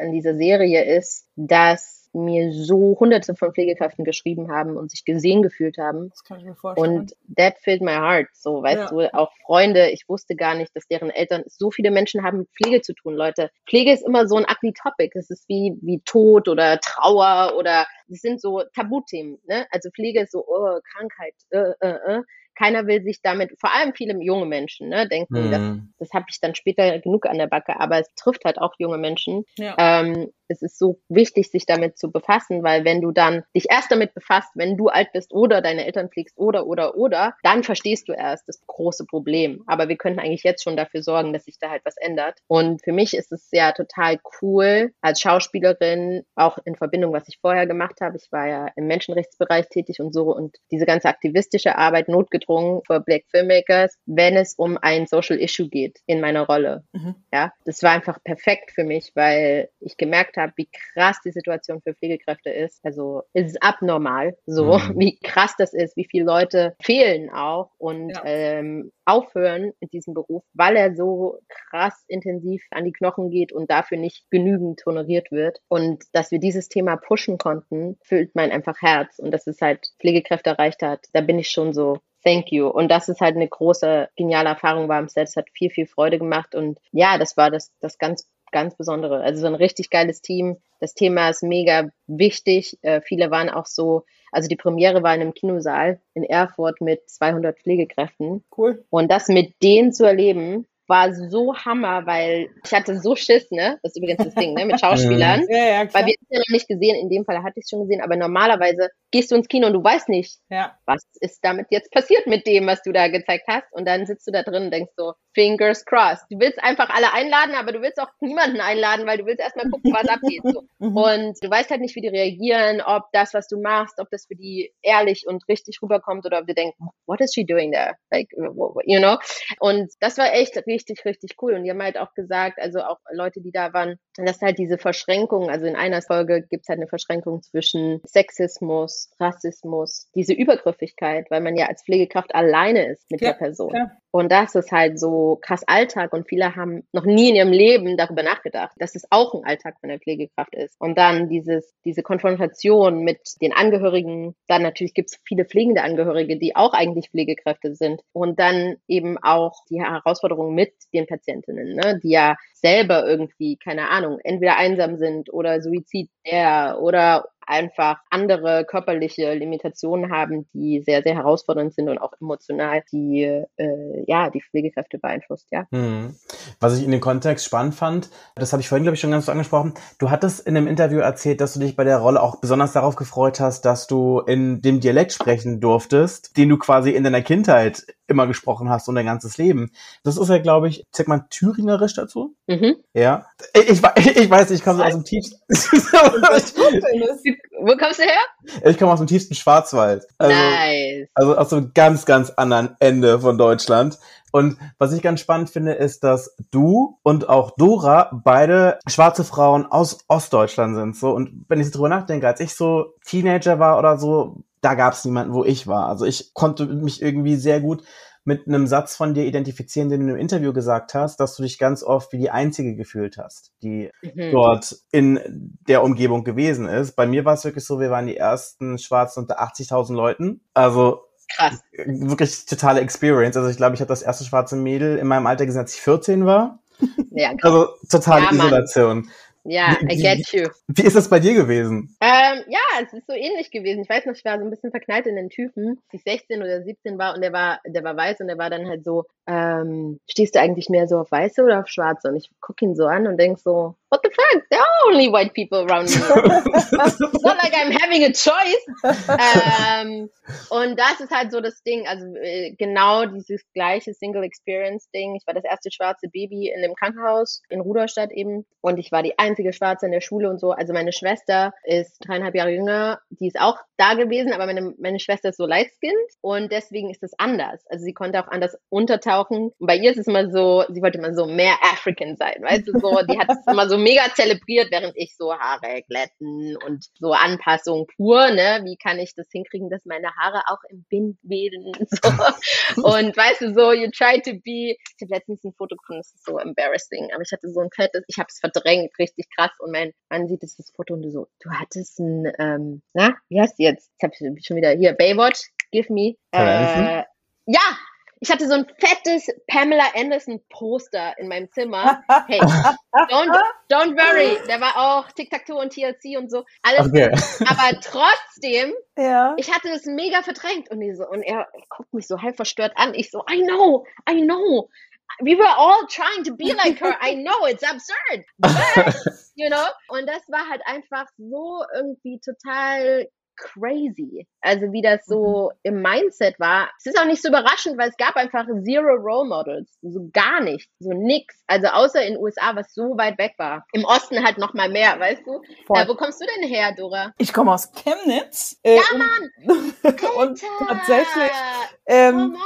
an dieser Serie ist, dass mir so hunderte von Pflegekräften geschrieben haben und sich gesehen gefühlt haben. Das kann ich mir vorstellen. Und that filled my heart. So, weißt Ja. du, auch Freunde, ich wusste gar nicht, dass deren Eltern, so viele Menschen haben mit Pflege zu tun, Leute. Pflege ist immer so ein ugly topic. Es ist wie, wie Tod oder Trauer oder, es sind so Tabuthemen, ne? Also Pflege ist so, oh, Krankheit, äh, äh, äh. Keiner will sich damit, vor allem viele junge Menschen, ne, denken, das, Hm. das habe ich dann später genug an der Backe, aber es trifft halt auch junge Menschen. ja. Ähm, es ist so wichtig, sich damit zu befassen, weil wenn du dann dich erst damit befasst, wenn du alt bist oder deine Eltern pflegst oder oder oder, dann verstehst du erst das große Problem. Aber wir könnten eigentlich jetzt schon dafür sorgen, dass sich da halt was ändert. Und für mich ist es ja total cool als Schauspielerin, auch in Verbindung, was ich vorher gemacht habe. Ich war ja im Menschenrechtsbereich tätig und so und diese ganze aktivistische Arbeit notgedrungen für Black Filmmakers, wenn es um ein Social Issue geht in meiner Rolle. Mhm. Ja, das war einfach perfekt für mich, weil ich gemerkt habe, wie krass die Situation für Pflegekräfte ist. Also es ist abnormal, so Mhm. wie krass das ist, wie viele Leute fehlen auch und Ja. ähm, aufhören mit diesem Beruf, weil er so krass intensiv an die Knochen geht und dafür nicht genügend honoriert wird. Und dass wir dieses Thema pushen konnten, füllt mein einfach Herz und dass es halt Pflegekräfte erreicht hat, da bin ich schon so Thank you. Und das ist halt eine große, geniale Erfahrung war am Set. Es hat viel, viel Freude gemacht. Und ja, das war das, das ganz, ganz Besondere. Also so ein richtig geiles Team. Das Thema ist mega wichtig. Äh, viele waren auch so, also die Premiere war in einem Kinosaal in Erfurt mit 200 Pflegekräften. Cool. Und das mit denen zu erleben, war so Hammer, weil ich hatte so Schiss, ne? Das ist übrigens das Ding, ne? Mit Schauspielern. Ja, ja, klar. Weil wir es ja noch nicht gesehen, in dem Fall hatte ich es schon gesehen, aber normalerweise gehst du ins Kino und du weißt nicht, ja. was ist damit jetzt passiert mit dem, was du da gezeigt hast. Und dann sitzt du da drin und denkst so, fingers crossed. Du willst einfach alle einladen, aber du willst auch niemanden einladen, weil du willst erstmal gucken, was abgeht. So. Mhm. Und du weißt halt nicht, wie die reagieren, ob das, was du machst, ob das für die ehrlich und richtig rüberkommt oder ob die denken, what is she doing there? Like, you know? Und das war echt richtig, richtig cool. Und die haben halt auch gesagt, also auch Leute, die da waren, dass halt diese Verschränkung, also in einer Folge gibt's halt eine Verschränkung zwischen Sexismus, Rassismus, diese Übergriffigkeit, weil man ja als Pflegekraft alleine ist mit Ja, der Person. klar. Und das ist halt so krass Alltag und viele haben noch nie in ihrem Leben darüber nachgedacht, dass es auch ein Alltag von der Pflegekraft ist. Und dann dieses, diese Konfrontation mit den Angehörigen, dann natürlich gibt es viele pflegende Angehörige, die auch eigentlich Pflegekräfte sind. Und dann eben auch die Herausforderung mit den Patientinnen, ne, die ja selber irgendwie, keine Ahnung, entweder einsam sind oder suizidär oder einfach andere körperliche Limitationen haben, die sehr, sehr herausfordernd sind und auch emotional, die äh, ja die Pflegekräfte beeinflusst, ja. Hm. Was ich in dem Kontext spannend fand, das habe ich vorhin, glaube ich, schon ganz so angesprochen. Du hattest in einem Interview erzählt, dass du dich bei der Rolle auch besonders darauf gefreut hast, dass du in dem Dialekt sprechen durftest, den du quasi in deiner Kindheit immer gesprochen hast und dein ganzes Leben. Das ist ja, glaube ich, sagt man Thüringerisch dazu? Mhm. Ja. Ich, ich, ich weiß, ich komme so aus dem Tiefsten. Was Wo kommst du her? Ich komme aus dem tiefsten Schwarzwald. Also, nice. Also aus einem ganz, ganz anderen Ende von Deutschland. Und was ich ganz spannend finde, ist, dass du und auch Dora beide schwarze Frauen aus Ostdeutschland sind. So und wenn ich so drüber nachdenke, als ich so Teenager war oder so, da gab es niemanden, wo ich war. Also ich konnte mich irgendwie sehr gut mit einem Satz von dir identifizieren, den du im Interview gesagt hast, dass du dich ganz oft wie die Einzige gefühlt hast, die mhm. dort in der Umgebung gewesen ist. Bei mir war es wirklich so, wir waren die ersten Schwarzen unter 80.000 Leuten. Also Krass. Wirklich totale Experience. Also ich glaube, ich habe das erste schwarze Mädel in meinem Alter gesehen, als ich 14 war. Ja. Also totale ja, Isolation. Ja, I get you. Wie ist das bei dir gewesen? Ähm, ja, es ist so ähnlich gewesen. Ich weiß noch, ich war so ein bisschen verknallt in den Typen, als ich 16 oder 17 war und der war, der war weiß und der war dann halt so, ähm, stehst du eigentlich mehr so auf Weiße oder auf Schwarze? Und ich gucke ihn so an und denk so, what the fuck? There are only white people around me. It's not like I'm having a choice. ähm, und das ist halt so das Ding. Also äh, genau dieses gleiche Single Experience Ding. Ich war das erste schwarze Baby in dem Krankenhaus in Rudolstadt eben. Und ich war die einzige Schwarze in der Schule und so. Also meine Schwester ist dreieinhalb Jahre jünger. Die ist auch da gewesen, aber meine, meine Schwester ist so light skinned und deswegen ist es anders. Also sie konnte auch anders untertauchen. Und bei ihr ist es immer so, sie wollte immer so mehr African sein, weißt du, so, die hat es immer so mega zelebriert, während ich so Haare glätten und so Anpassung pur, ne? Wie kann ich das hinkriegen, dass meine Haare auch im Wind wedeln? So. Und weißt du, so, you try to be. Ich habe letztens ein Foto gefunden, das ist so embarrassing, aber ich hatte so ein fettes, ich habe es verdrängt, richtig krass. Und mein Mann sieht das Foto und du so, du hattest ein, ähm, na, wie heißt die jetzt? Ich habe schon wieder hier, Baywatch, give me. Äh, ja, ich hatte so ein fettes Pamela Anderson Poster in meinem Zimmer. Hey, don't, don't worry. Der war auch Tic-Tac-Toe und TLC und so. Alles. Okay. Aber trotzdem, ja. ich hatte das mega verdrängt und, so, und er guckt mich so halb verstört an. Ich so, I know, I know. We were all trying to be like her. I know it's absurd. But, you know? Und das war halt einfach so irgendwie total crazy. Also wie das so mhm. im Mindset war. Es ist auch nicht so überraschend, weil es gab einfach zero Role Models. So gar nicht. So nix. Also außer in den USA, was so weit weg war. Im Osten halt noch mal mehr, weißt du? Äh, wo kommst du denn her, Dora? Ich komme aus Chemnitz. Äh, ja, Mann! und tatsächlich ähm,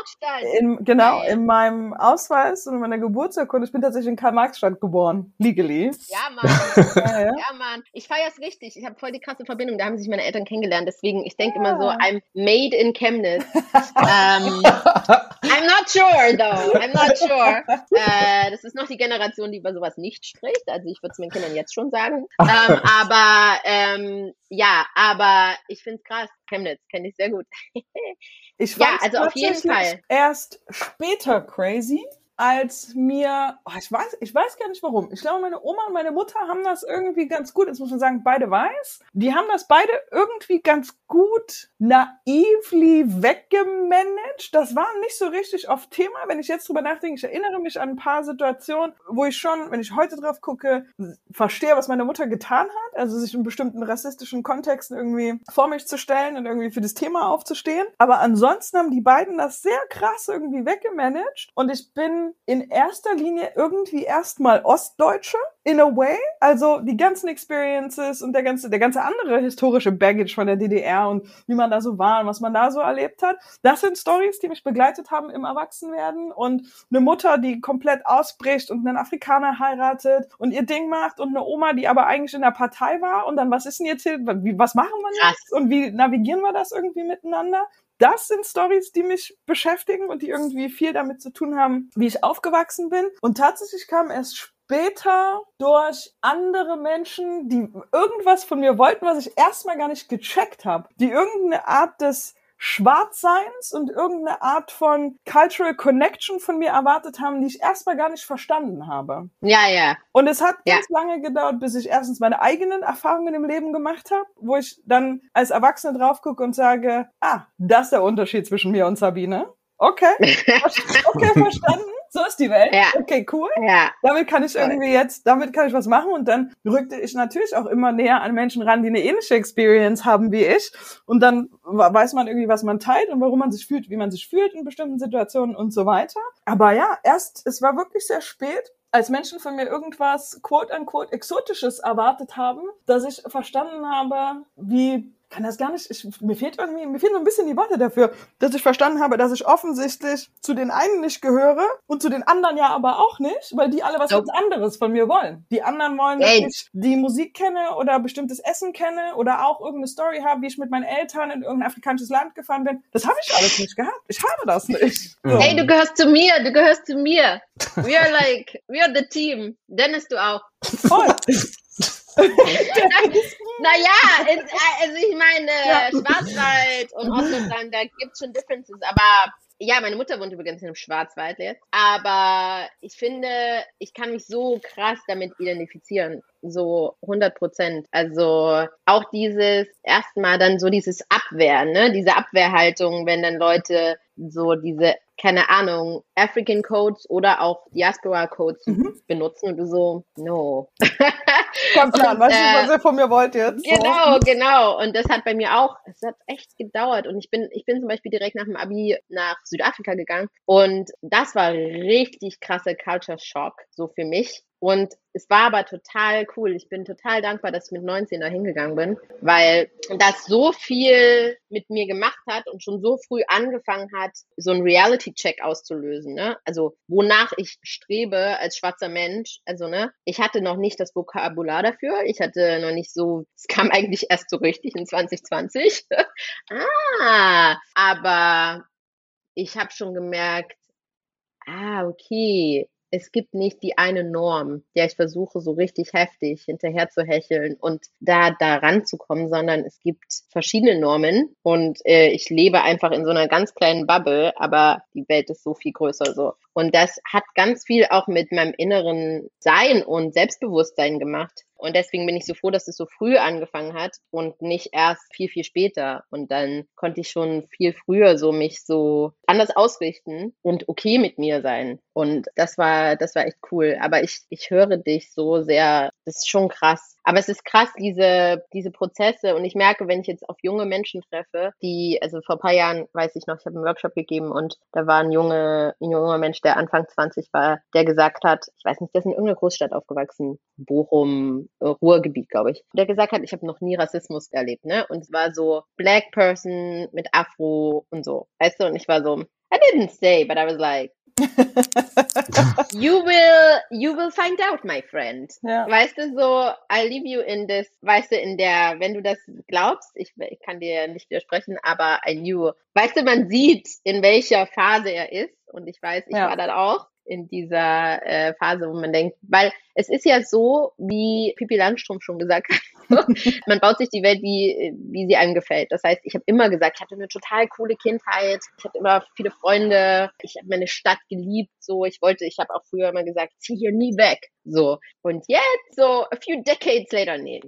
in, genau, in meinem Ausweis und in meiner Geburtsurkunde, ich bin tatsächlich in Karl-Marx-Stadt geboren. Legally. Ja, Mann. ja, ja. ja, Mann. Ich feiere es richtig. Ich habe voll die krasse Verbindung. Da haben sich meine Eltern kennengelernt. Deswegen, ich denke immer so, I'm made in Chemnitz. um, I'm not sure, though. I'm not sure. Äh, das ist noch die Generation, die über sowas nicht spricht. Also ich würde es meinen Kindern jetzt schon sagen. Ähm, aber ähm, ja, aber ich finde es krass. Chemnitz kenne ich sehr gut. ich ja, also auf jeden Fall. Erst später crazy als mir, oh, ich weiß, ich weiß gar nicht warum. Ich glaube, meine Oma und meine Mutter haben das irgendwie ganz gut, jetzt muss man sagen, beide weiß. Die haben das beide irgendwie ganz gut naively weggemanagt. Das war nicht so richtig auf Thema. Wenn ich jetzt drüber nachdenke, ich erinnere mich an ein paar Situationen, wo ich schon, wenn ich heute drauf gucke, verstehe, was meine Mutter getan hat. Also sich in bestimmten rassistischen Kontexten irgendwie vor mich zu stellen und irgendwie für das Thema aufzustehen. Aber ansonsten haben die beiden das sehr krass irgendwie weggemanagt. Und ich bin in erster Linie irgendwie erstmal Ostdeutsche in a way. Also die ganzen Experiences und der ganze, der ganze andere historische Baggage von der DDR und wie man da so war und was man da so erlebt hat. Das sind Stories, die mich begleitet haben im Erwachsenwerden und eine Mutter, die komplett ausbricht und einen Afrikaner heiratet und ihr Ding macht und eine Oma, die aber eigentlich in der Partei war und dann was ist denn jetzt hier, was machen wir jetzt und wie navigieren wir das irgendwie miteinander? Das sind Stories, die mich beschäftigen und die irgendwie viel damit zu tun haben, wie ich aufgewachsen bin. Und tatsächlich kam erst später durch andere Menschen, die irgendwas von mir wollten, was ich erstmal gar nicht gecheckt habe, die irgendeine Art des Schwarzseins und irgendeine Art von Cultural Connection von mir erwartet haben, die ich erstmal gar nicht verstanden habe. Ja, ja. Und es hat ja. ganz lange gedauert, bis ich erstens meine eigenen Erfahrungen im Leben gemacht habe, wo ich dann als Erwachsene drauf gucke und sage, ah, das ist der Unterschied zwischen mir und Sabine. Okay, okay, verstanden so ist die Welt. Ja. Okay, cool. Ja. Damit kann ich irgendwie jetzt, damit kann ich was machen und dann rückte ich natürlich auch immer näher an Menschen ran, die eine ähnliche Experience haben wie ich und dann weiß man irgendwie, was man teilt und warum man sich fühlt, wie man sich fühlt in bestimmten Situationen und so weiter. Aber ja, erst, es war wirklich sehr spät, als Menschen von mir irgendwas quote unquote exotisches erwartet haben, dass ich verstanden habe, wie kann das gar nicht, ich, mir fehlt irgendwie, mir fehlen so ein bisschen die Worte dafür, dass ich verstanden habe, dass ich offensichtlich zu den einen nicht gehöre und zu den anderen ja aber auch nicht, weil die alle was ganz anderes von mir wollen. Die anderen wollen, dass ich die Musik kenne oder bestimmtes Essen kenne oder auch irgendeine Story habe, wie ich mit meinen Eltern in irgendein afrikanisches Land gefahren bin. Das habe ich alles nicht gehabt. Ich habe das nicht. So. Hey, du gehörst zu mir, du gehörst zu mir. We are like, we are the team. Dennis, du auch. Voll. Naja, es- also ich meine, Ja. Schwarzwald und Ostdeutschland, da gibt's schon Differences. Aber ja, meine Mutter wohnt übrigens im Schwarzwald jetzt. Aber ich finde, ich kann mich so krass damit identifizieren. So 100 Prozent. Also auch dieses erstmal dann so dieses Abwehren, ne? Diese Abwehrhaltung, wenn dann Leute so diese, keine Ahnung, African Codes oder auch Diaspora Codes Mhm. benutzen und du so, no. Kommt klar, Und, weißt du, äh, was ihr von mir wollt jetzt? So. Genau, genau. Und das hat bei mir auch, es hat echt gedauert. Und ich bin, ich bin zum Beispiel direkt nach dem Abi nach Südafrika gegangen. Und das war richtig krasser Culture Shock, so für mich. Und es war aber total cool. Ich bin total dankbar, dass ich mit 19 da hingegangen bin, weil das so viel mit mir gemacht hat und schon so früh angefangen hat, so einen Reality-Check auszulösen. Ne? Also wonach ich strebe als schwarzer Mensch. Also ne, ich hatte noch nicht das Vokabular dafür. Ich hatte noch nicht so, es kam eigentlich erst so richtig in 2020. ah, aber ich habe schon gemerkt, ah, okay, es gibt nicht die eine Norm, der ich versuche, so richtig heftig hinterher zu hecheln und da, da ranzukommen, sondern es gibt verschiedene Normen und äh, ich lebe einfach in so einer ganz kleinen Bubble, aber die Welt ist so viel größer so. Und das hat ganz viel auch mit meinem inneren Sein und Selbstbewusstsein gemacht. Und deswegen bin ich so froh, dass es so früh angefangen hat und nicht erst viel, viel später. Und dann konnte ich schon viel früher so mich so anders ausrichten und okay mit mir sein. Und das war, das war echt cool. Aber ich, ich höre dich so sehr, das ist schon krass. Aber es ist krass, diese, diese Prozesse. Und ich merke, wenn ich jetzt auf junge Menschen treffe, die, also vor ein paar Jahren weiß ich noch, ich habe einen Workshop gegeben und da war ein, junge, ein junger Mensch, der Anfang 20 war, der gesagt hat, ich weiß nicht, der ist in irgendeiner Großstadt aufgewachsen, Bochum, Ruhrgebiet, glaube ich, der gesagt hat, ich habe noch nie Rassismus erlebt, ne? Und es war so Black Person mit Afro und so, weißt du? Und ich war so, I didn't say, but I was like, you will, you will find out, my friend. Ja. Weißt du, so, I leave you in this, weißt du, in der, wenn du das glaubst, ich, ich kann dir nicht widersprechen, aber I knew, weißt du, man sieht, in welcher Phase er ist und ich weiß, ich Ja. war dann auch in dieser äh, Phase, wo man denkt, weil es ist ja so, wie Pippi Langstrumpf schon gesagt hat, man baut sich die Welt, wie, wie sie einem gefällt. Das heißt, ich habe immer gesagt, ich hatte eine total coole Kindheit, ich hatte immer viele Freunde, ich habe meine Stadt geliebt, so, ich wollte, ich habe auch früher immer gesagt, zieh hier nie weg, so. Und jetzt, so, a few decades later, nee,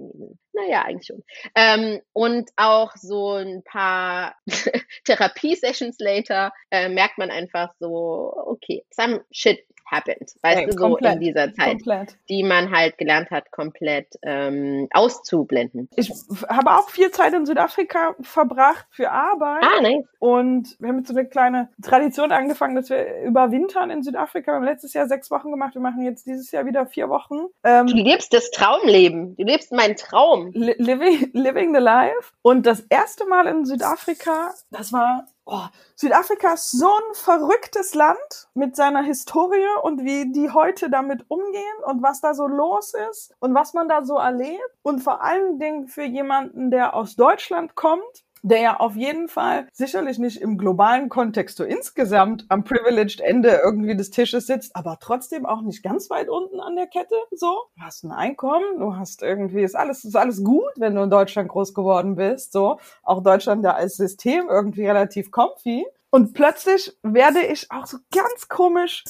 naja, eigentlich schon. Ähm, und auch so ein paar Therapie-Sessions later äh, merkt man einfach so, okay, some shit happened, weißt Ey, du, so komplett, in dieser Zeit, Komplett. die man halt gelernt hat, komplett ähm, auszublenden. Ich habe auch viel Zeit in Südafrika verbracht für Arbeit. Ah, nice. Und wir haben jetzt so eine kleine Tradition angefangen, dass wir überwintern in Südafrika. Wir haben letztes Jahr sechs Wochen gemacht. Wir machen jetzt dieses Jahr wieder vier Wochen. Ähm, Du lebst das Traumleben. Du lebst meinen Traum. li living, living the life. Und das erste Mal in Südafrika, das war, oh, Südafrika ist so ein verrücktes Land mit seiner Historie und wie die heute damit umgehen und was da so los ist und was man da so erlebt. Und vor allen Dingen für jemanden, der aus Deutschland kommt, der ja auf jeden Fall sicherlich nicht im globalen Kontext so insgesamt am privileged Ende irgendwie des Tisches sitzt, aber trotzdem auch nicht ganz weit unten an der Kette so. Du hast ein Einkommen, du hast irgendwie, ist alles, ist alles gut, wenn du in Deutschland groß geworden bist, so. Auch Deutschland ja als System irgendwie relativ comfy. Und plötzlich werde ich auch so ganz komisch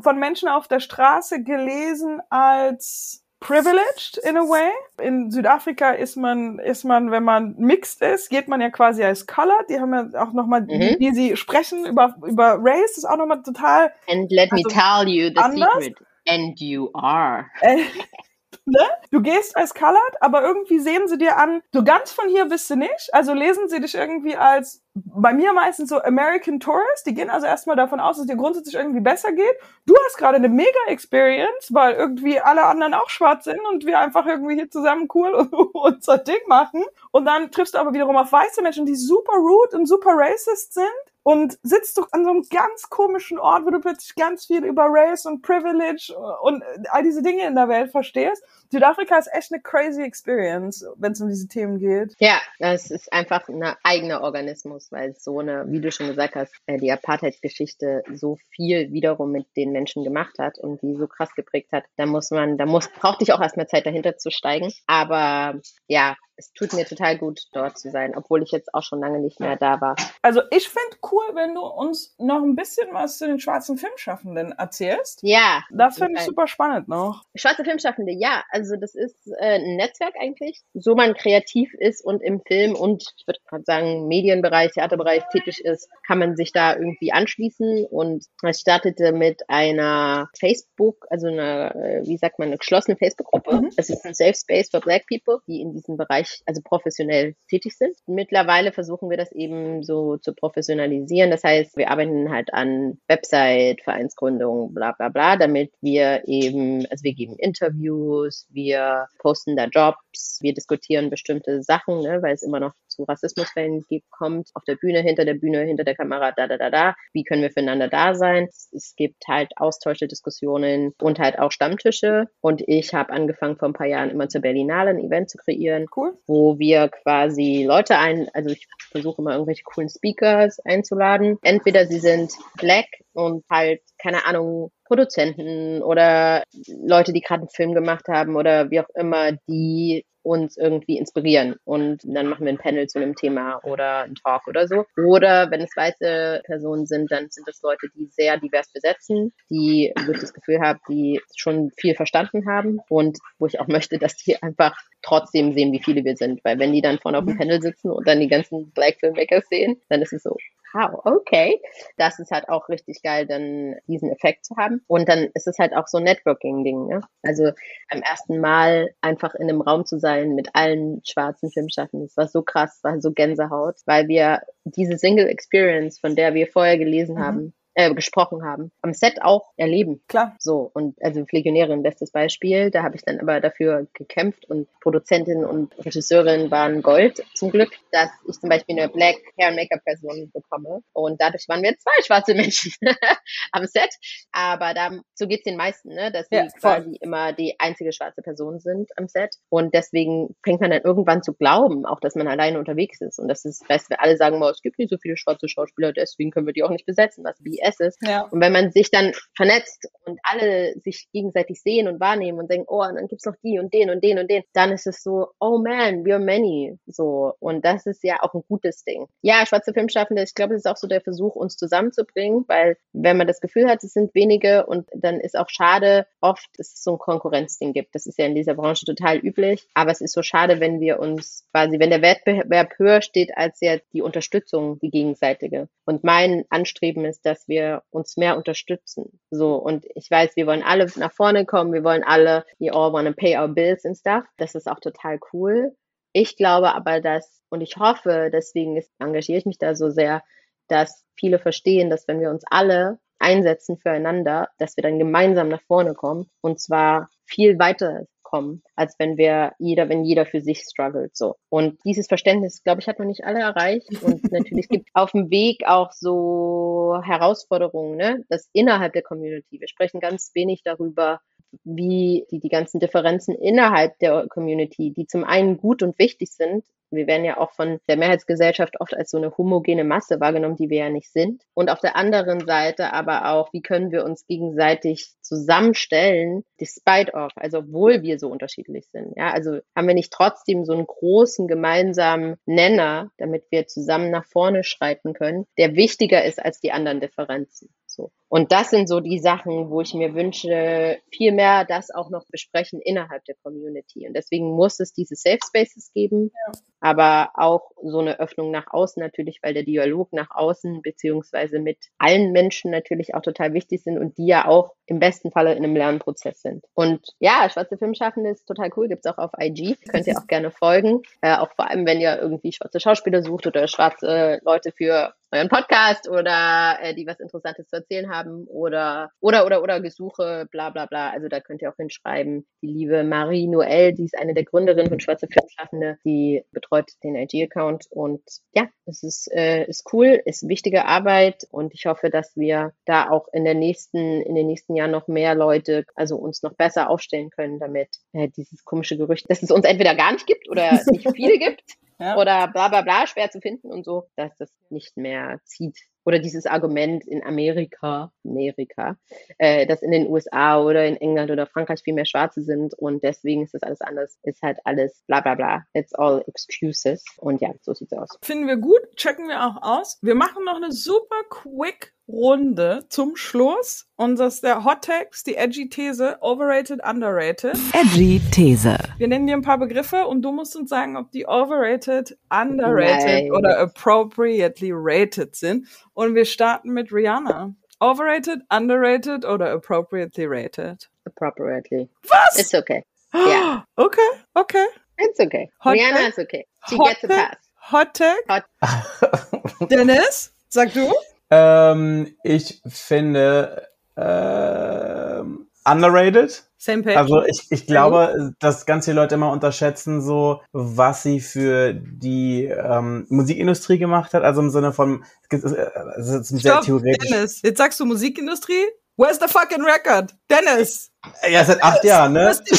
von Menschen auf der Straße gelesen als privileged in a way. In Südafrika ist man, ist man, wenn man mixed ist, geht man ja quasi als colored. Die haben ja auch nochmal, Mhm. wie, sie sprechen über, über Race, ist auch nochmal total, And let me Also, tell you the anders? secret. And you are. ne? Du gehst als Colored, aber irgendwie sehen sie dir an, du ganz von hier bist du nicht. Also lesen sie dich irgendwie als, bei mir meistens so American Tourist. Die gehen also erstmal davon aus, dass dir grundsätzlich irgendwie besser geht. Du hast gerade eine mega Experience, weil irgendwie alle anderen auch schwarz sind und wir einfach irgendwie hier zusammen cool unser Ding machen. Und dann triffst du aber wiederum auf weiße Menschen, die super rude und super racist sind und sitzt du an so einem ganz komischen Ort, wo du plötzlich ganz viel über Race und Privilege und all diese Dinge in der Welt verstehst. Südafrika ist echt eine crazy Experience, wenn es um diese Themen geht. Ja, das ist einfach ein eigener Organismus, weil so eine, wie du schon gesagt hast, äh, die Apartheidsgeschichte so viel wiederum mit den Menschen gemacht hat und die so krass geprägt hat. Da muss man, da muss, braucht dich auch erstmal Zeit dahinter zu steigen. Aber ja, es tut mir total gut, dort zu sein, obwohl ich jetzt auch schon lange nicht mehr da war. Also ich fände cool, wenn du uns noch ein bisschen was zu den schwarzen Filmschaffenden erzählst. Ja. Das finde ich super spannend noch. Schwarze Filmschaffende, ja. Also das ist äh, ein Netzwerk eigentlich, so man kreativ ist und im Film und ich würde gerade sagen Medienbereich, Theaterbereich tätig ist, kann man sich da irgendwie anschließen und es startete mit einer Facebook, also einer, äh, wie sagt man, eine geschlossene Facebook-Gruppe. Mhm. Es ist ein Safe Space for Black People, die in diesem Bereich Bereich, also professionell tätig sind. Mittlerweile versuchen wir das eben so zu professionalisieren. Das heißt, wir arbeiten halt an Website, Vereinsgründung, bla bla bla, damit wir eben, also wir geben Interviews, wir posten da Jobs, wir diskutieren bestimmte Sachen, ne, weil es immer noch zu Rassismusfällen gibt, kommt auf der Bühne, hinter der Bühne, hinter der Kamera, da, da, da, da. Wie können wir füreinander da sein? Es gibt halt Austausche, Diskussionen und halt auch Stammtische. Und ich habe angefangen vor ein paar Jahren immer zur Berlinale ein Event zu kreieren. Cool wo wir quasi Leute ein, also ich versuche immer irgendwelche coolen Speakers einzuladen. Entweder sie sind black und halt, keine Ahnung, Produzenten oder Leute, die gerade einen Film gemacht haben oder wie auch immer, die uns irgendwie inspirieren. Und dann machen wir ein Panel zu einem Thema oder ein Talk oder so. Oder wenn es weiße Personen sind, dann sind es Leute, die sehr divers besetzen, die, wo ich das Gefühl habe, die schon viel verstanden haben und wo ich auch möchte, dass die einfach trotzdem sehen, wie viele wir sind. Weil wenn die dann vorne auf dem mhm. Panel sitzen und dann die ganzen Black Filmmakers sehen, dann ist es so, wow, okay. Das ist halt auch richtig geil, dann diesen Effekt zu haben. Und dann ist es halt auch so ein Networking-Ding. Ne? Also am ersten Mal einfach in einem Raum zu sein mit allen schwarzen Filmschaffenden, das war so krass, war so Gänsehaut, weil wir diese Single Experience, von der wir vorher gelesen mhm. haben, äh, gesprochen haben, am Set auch erleben. Klar. So, und also Legionärin, bestes Beispiel. Da habe ich dann aber dafür gekämpft und Produzentin und Regisseurin waren Gold zum Glück, dass ich zum Beispiel eine Black Hair and Make-up Person bekomme. Und dadurch waren wir zwei schwarze Menschen am Set. Aber da, so geht's den meisten, ne? dass sie ja, quasi immer die einzige schwarze Person sind am Set. Und deswegen fängt man dann irgendwann zu glauben, auch dass man alleine unterwegs ist. Und das ist, weißt wir alle sagen mal, es gibt nicht so viele schwarze Schauspieler, deswegen können wir die auch nicht besetzen, was BS BS ist. Ja. Und wenn man sich dann vernetzt und alle sich gegenseitig sehen und wahrnehmen und denken, oh, und dann gibt's noch die und den und den und den, dann ist es so, oh man, we're many. So. Und das ist ja auch ein gutes Ding. Ja, schwarze Filmschaffende, ich glaube, das ist auch so der Versuch, uns zusammenzubringen, weil wenn man das Gefühl hat, es sind wenige und dann ist auch schade, oft, dass es so ein Konkurrenzding gibt. Das ist ja in dieser Branche total üblich. Aber es ist so schade, wenn wir uns quasi, wenn der Wettbewerb höher steht als ja die Unterstützung, die gegenseitige. Und mein Anstreben ist, dass wir wir uns mehr unterstützen. So, und ich weiß, wir wollen alle nach vorne kommen, wir wollen alle, we all wanna pay our bills and stuff. Das ist auch total cool. Ich glaube aber, dass, und ich hoffe, deswegen engagiere ich mich da so sehr, dass viele verstehen, dass wenn wir uns alle einsetzen füreinander, dass wir dann gemeinsam nach vorne kommen und zwar viel weiter kommen, als wenn wir jeder, wenn jeder für sich struggelt, so. Und dieses Verständnis, glaube ich, hat noch nicht alle erreicht. Und natürlich gibt auf dem Weg auch so Herausforderungen, ne, das innerhalb der Community. Wir sprechen ganz wenig darüber, wie die, die ganzen Differenzen innerhalb der Community, die zum einen gut und wichtig sind, wir werden ja auch von der Mehrheitsgesellschaft oft als so eine homogene Masse wahrgenommen, die wir ja nicht sind. Und auf der anderen Seite aber auch, wie können wir uns gegenseitig zusammenstellen, despite of, also obwohl wir so unterschiedlich sind. Ja, also haben wir nicht trotzdem so einen großen gemeinsamen Nenner, damit wir zusammen nach vorne schreiten können, der wichtiger ist als die anderen Differenzen. So. Und das sind so die Sachen, wo ich mir wünsche, viel mehr das auch noch besprechen innerhalb der Community. Und deswegen muss es diese Safe Spaces geben. Ja. aber auch so eine Öffnung nach außen natürlich, weil der Dialog nach außen beziehungsweise mit allen Menschen natürlich auch total wichtig sind und die ja auch im besten Falle in einem Lernprozess sind. Und ja, schwarze Filmschaffende ist total cool, gibt's auch auf IG, könnt ihr auch gerne folgen, äh, auch vor allem, wenn ihr irgendwie schwarze Schauspieler sucht oder schwarze Leute für euren Podcast oder äh, die was Interessantes zu erzählen haben oder oder oder oder Gesuche, bla bla bla. Also da könnt ihr auch hinschreiben. Die liebe Marie Noel, die ist eine der Gründerinnen von Schwarze Filmschaffende, die betreut den IG-Account und ja, es ist, äh, ist cool, ist wichtige Arbeit und ich hoffe, dass wir da auch in der nächsten, in den nächsten Jahren noch mehr Leute, also uns noch besser aufstellen können, damit äh, dieses komische Gerücht, dass es uns entweder gar nicht gibt oder nicht viele gibt, ja. oder bla bla bla schwer zu finden und so, dass das nicht mehr zieht. Oder dieses Argument in Amerika, Amerika, äh, dass in den USA oder in England oder Frankreich viel mehr Schwarze sind und deswegen ist das alles anders, ist halt alles bla bla bla. It's all excuses. Und ja, so sieht's aus. Finden wir gut, checken wir auch aus. Wir machen noch eine super quick Runde zum Schluss. Und das ist der Hot Text, die Edgy These, overrated, underrated. Edgy These. Wir nennen dir ein paar Begriffe und du musst uns sagen, ob die overrated, underrated Nein. oder appropriately rated sind. Und wir starten mit Rihanna. Overrated, underrated oder appropriately rated? Appropriately. Was? It's okay. Ja. Okay, okay. It's okay. Hot Rihanna is okay. She Hot gets a pass. Hot Tag. Hot. Dennis, sag du? Ähm, ich finde ähm, underrated. Same page. Also ich, ich glaube, dass ganz viele Leute immer unterschätzen, so was sie für die ähm, Musikindustrie gemacht hat. Also im Sinne von, es ist es ist sehr Stopp, theoretisch. Dennis, jetzt sagst du Musikindustrie? Where's the fucking record? Dennis! Ja, seit acht Jahren, ne? ist die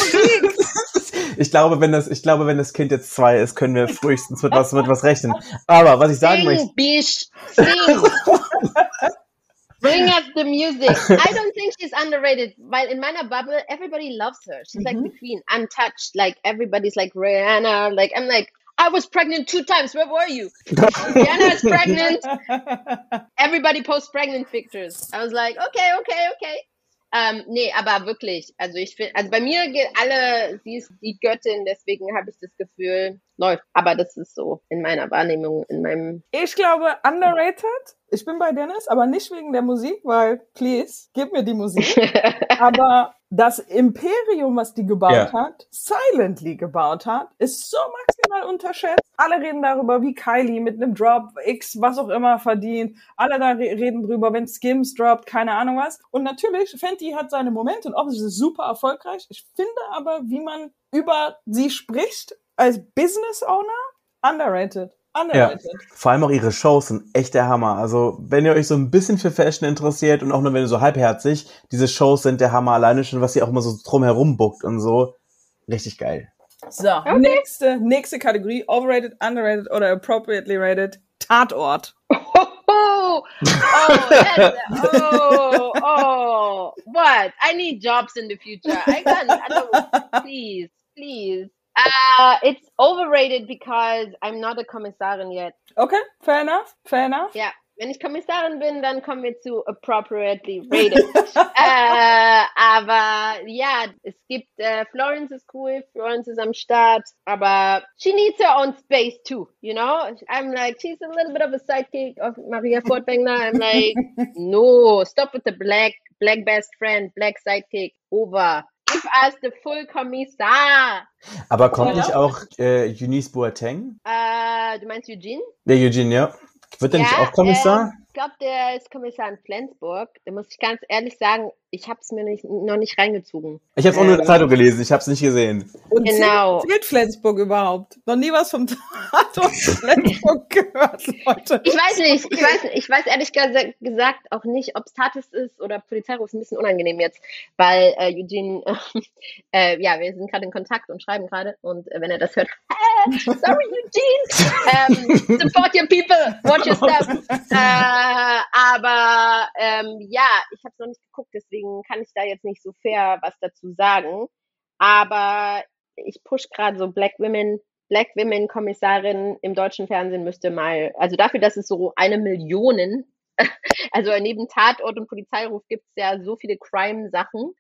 Musik? Ich glaube, wenn das, ich glaube, wenn das Kind jetzt zwei ist, können wir frühestens mit was, mit was rechnen. Aber was ich sagen möchte, Sing, bish, sing. Bring us the music. I don't think she's underrated. Weil in meiner Bubble, everybody loves her. She's like the mm-hmm. queen, untouched. Like everybody's like Rihanna. Like I'm like, I was pregnant two times. Where were you? Rihanna is pregnant. Everybody posts pregnant pictures. I was like, okay, okay, okay. Ähm, nee, aber wirklich, also ich finde, also bei mir geht alle, sie ist die Göttin, deswegen habe ich das Gefühl, läuft. Aber das ist so in meiner Wahrnehmung, in meinem Ich glaube, underrated. Ich bin bei Dennis, aber nicht wegen der Musik, weil, please, gib mir die Musik. aber das Imperium, was die gebaut Ja. hat, silently gebaut hat, ist so maximal unterschätzt. Alle reden darüber, wie Kylie mit einem Drop X, was auch immer verdient. Alle da re reden drüber, wenn Skims droppt, keine Ahnung was. Und natürlich, Fenty hat seine Momente und offensichtlich ist es super erfolgreich. Ich finde aber, wie man über sie spricht als Business Owner, underrated. Underrated. vor allem auch ihre Shows sind echt der Hammer. Also, wenn ihr euch so ein bisschen für Fashion interessiert und auch nur wenn ihr so halbherzig, diese Shows sind der Hammer alleine schon, was sie auch immer so drumherum buckt und so. Richtig geil. So, nächste, nächste Kategorie. Overrated, underrated oder appropriately rated. Tatort. Oh, oh, oh, oh, what? I need jobs in the future. I can't, I don't, please, please. Uh, it's overrated because I'm not a commissarin yet. Okay, fair enough, fair enough. Ja, wenn ich Kommissarin bin, dann kommen wir zu appropriately rated. äh, aber ja, es gibt, äh, Florence ist cool, Florence ist am Start, aber she needs her own space too, you know? I'm like, she's a little bit of a sidekick of Maria Fortwängler. I'm like, no, stop with the black, black best friend, black sidekick, over. Give us the full Kommissar. Aber kommt nicht auch äh, Eunice Boateng? Äh, du meinst Eugene? Der Eugene, ja. Wird der nicht auch Kommissar? äh, glaube, der ist Kommissar in Flensburg. Da muss ich ganz ehrlich sagen, ich habe es mir nicht, noch nicht reingezogen. ich habe es auch nur in der ähm, Zeitung gelesen, ich habe es nicht gesehen. Und Genau. zählt, zählt Flensburg überhaupt? Noch nie was vom Tatort Flensburg gehört, Leute. Ich weiß nicht, ich weiß, ich weiß ehrlich gesa- gesagt auch nicht, ob es Tatis ist oder Polizeiruf. Ist ein bisschen unangenehm jetzt, weil äh, Eugene, äh, ja, wir sind gerade in Kontakt und schreiben gerade und äh, wenn er das hört, äh, sorry Eugene, ähm, support your people, watch your stuff. Äh, aber ähm, ja, ich habe es noch nicht geguckt, deswegen kann ich da jetzt nicht so fair was dazu sagen. Aber ich push gerade so Black Women, Black Women Kommissarin im deutschen Fernsehen müsste mal, also dafür, dass es so eine Million, also neben Tatort und Polizeiruf gibt es ja so viele Crime-Sachen.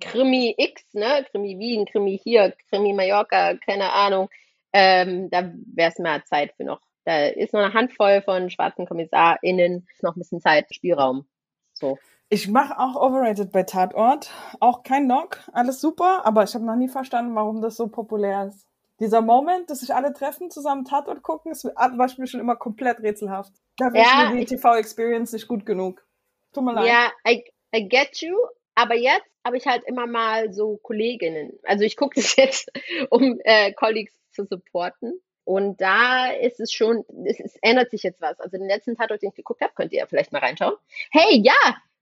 Krimi X, ne? Krimi Wien, Krimi hier, Krimi Mallorca, keine Ahnung. Ähm, da wäre es mehr Zeit für noch. Da ist noch eine Handvoll von schwarzen KommissarInnen, ist noch ein bisschen Zeit, Spielraum. So. Ich mache auch Overrated bei Tatort. Auch kein Knock, alles super, aber ich habe noch nie verstanden, warum das so populär ist. Dieser Moment, dass sich alle treffen, zusammen Tatort gucken, ist, war für mich schon immer komplett rätselhaft. Da Ja, ist mir die TV-Experience nicht gut genug. Tut mir leid. Ja, I, I get you. Aber jetzt habe ich halt immer mal so Kolleginnen. Also ich gucke das jetzt, um äh, Colleagues zu supporten. Und da ist es schon, es, es ändert sich jetzt was. Also den letzten Tatort, den ich geguckt habe, könnt ihr ja vielleicht mal reinschauen. Hey, ja,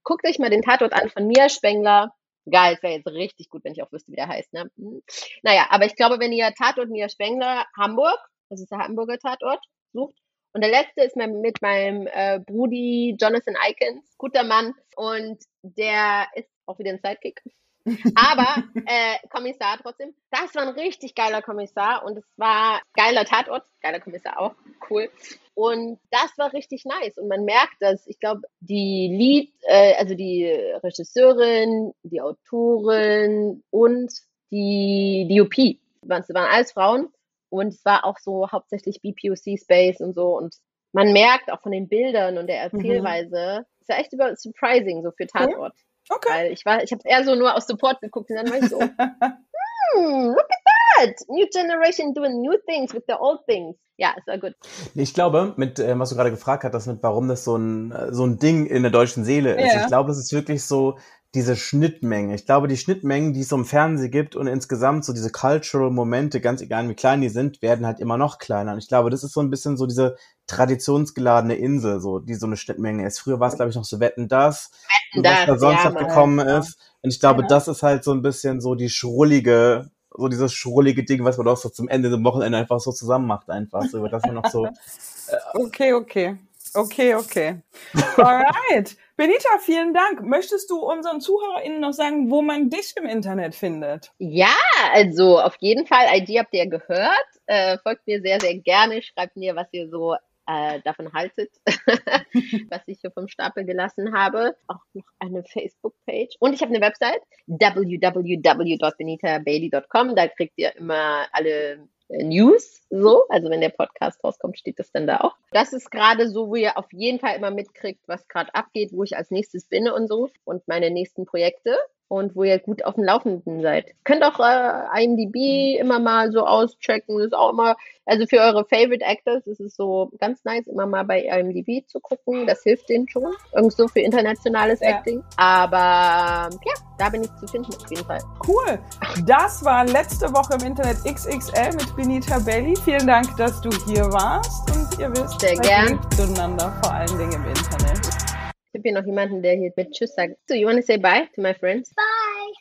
guckt euch mal den Tatort an von Mia Spengler. Geil, es wäre jetzt richtig gut, wenn ich auch wüsste, wie der heißt. Ne? Hm. Naja, aber ich glaube, wenn ihr Tatort Mia Spengler Hamburg, das ist der Hamburger Tatort, sucht, und der letzte ist mit meinem äh, Brudi Jonathan Eikens, guter Mann. Und der ist auch wieder ein Sidekick. Aber äh, Kommissar trotzdem. Das war ein richtig geiler Kommissar und es war geiler Tatort, geiler Kommissar auch, cool. Und das war richtig nice. Und man merkt, dass ich glaube, die Lead, äh, also die Regisseurin, die Autorin und die DOP, waren, es waren alles Frauen. Und es war auch so hauptsächlich BPOC Space und so. Und man merkt auch von den Bildern und der Erzählweise, es war echt über surprising so für Tatort. Okay. Weil ich war, ich habe eher so nur aus Support geguckt und dann war ich so, hmm, look at that! New generation doing new things with the old things. Ja, es war gut. Ich glaube, mit äh, was du gerade gefragt hast, mit warum das so ein äh, so ein Ding in der deutschen Seele ist. Ja. Ich glaube, es ist wirklich so diese Schnittmenge. Ich glaube, die Schnittmengen, die es so im Fernsehen gibt und insgesamt so diese cultural Momente, ganz egal wie klein die sind, werden halt immer noch kleiner. Und ich glaube, das ist so ein bisschen so diese traditionsgeladene Insel, so die so eine Schnittmenge ist. Früher war es, glaube ich, noch so Wetten das, Wetten, was da sonst ja, noch gekommen ist. Und ich glaube, Ja. das ist halt so ein bisschen so die schrullige, so dieses schrullige Ding, was man auch so zum Ende des Wochenende einfach so zusammen macht, einfach. So, über das man noch so Okay, okay. Okay, okay. Alright. Benita, vielen Dank. Möchtest du unseren ZuhörerInnen noch sagen, wo man dich im Internet findet? Ja, also auf jeden Fall, ID habt ihr gehört. Äh, folgt mir sehr, sehr gerne. Schreibt mir, was ihr so äh, davon haltet, was ich hier vom Stapel gelassen habe. Auch noch eine Facebook-Page. Und ich habe eine Website, www.benitabailey.com. Da kriegt ihr immer alle News, so. Also wenn der Podcast rauskommt, steht das dann da auch. Das ist gerade so, wo ihr auf jeden Fall immer mitkriegt, was gerade abgeht, wo ich als nächstes bin und so. Und meine nächsten Projekte und wo ihr gut auf dem Laufenden seid. Könnt auch äh, IMDb immer mal so auschecken. Ist auch immer, also für eure Favorite Actors ist es so ganz nice, immer mal bei IMDb zu gucken. Das hilft denen schon. Irgend so für internationales Ja. Acting. Aber ja, da bin ich zu finden auf jeden Fall. Cool. Das war letzte Woche im Internet XXL mit Benita Belli. Vielen Dank, dass du hier warst. Und ihr wisst, Sehr gern. lieb zueinander, vor allen Dingen im Internet. Ich habe hier noch jemanden, der hier mit Tschüss sagt. So, you want to say bye to my friends? Bye.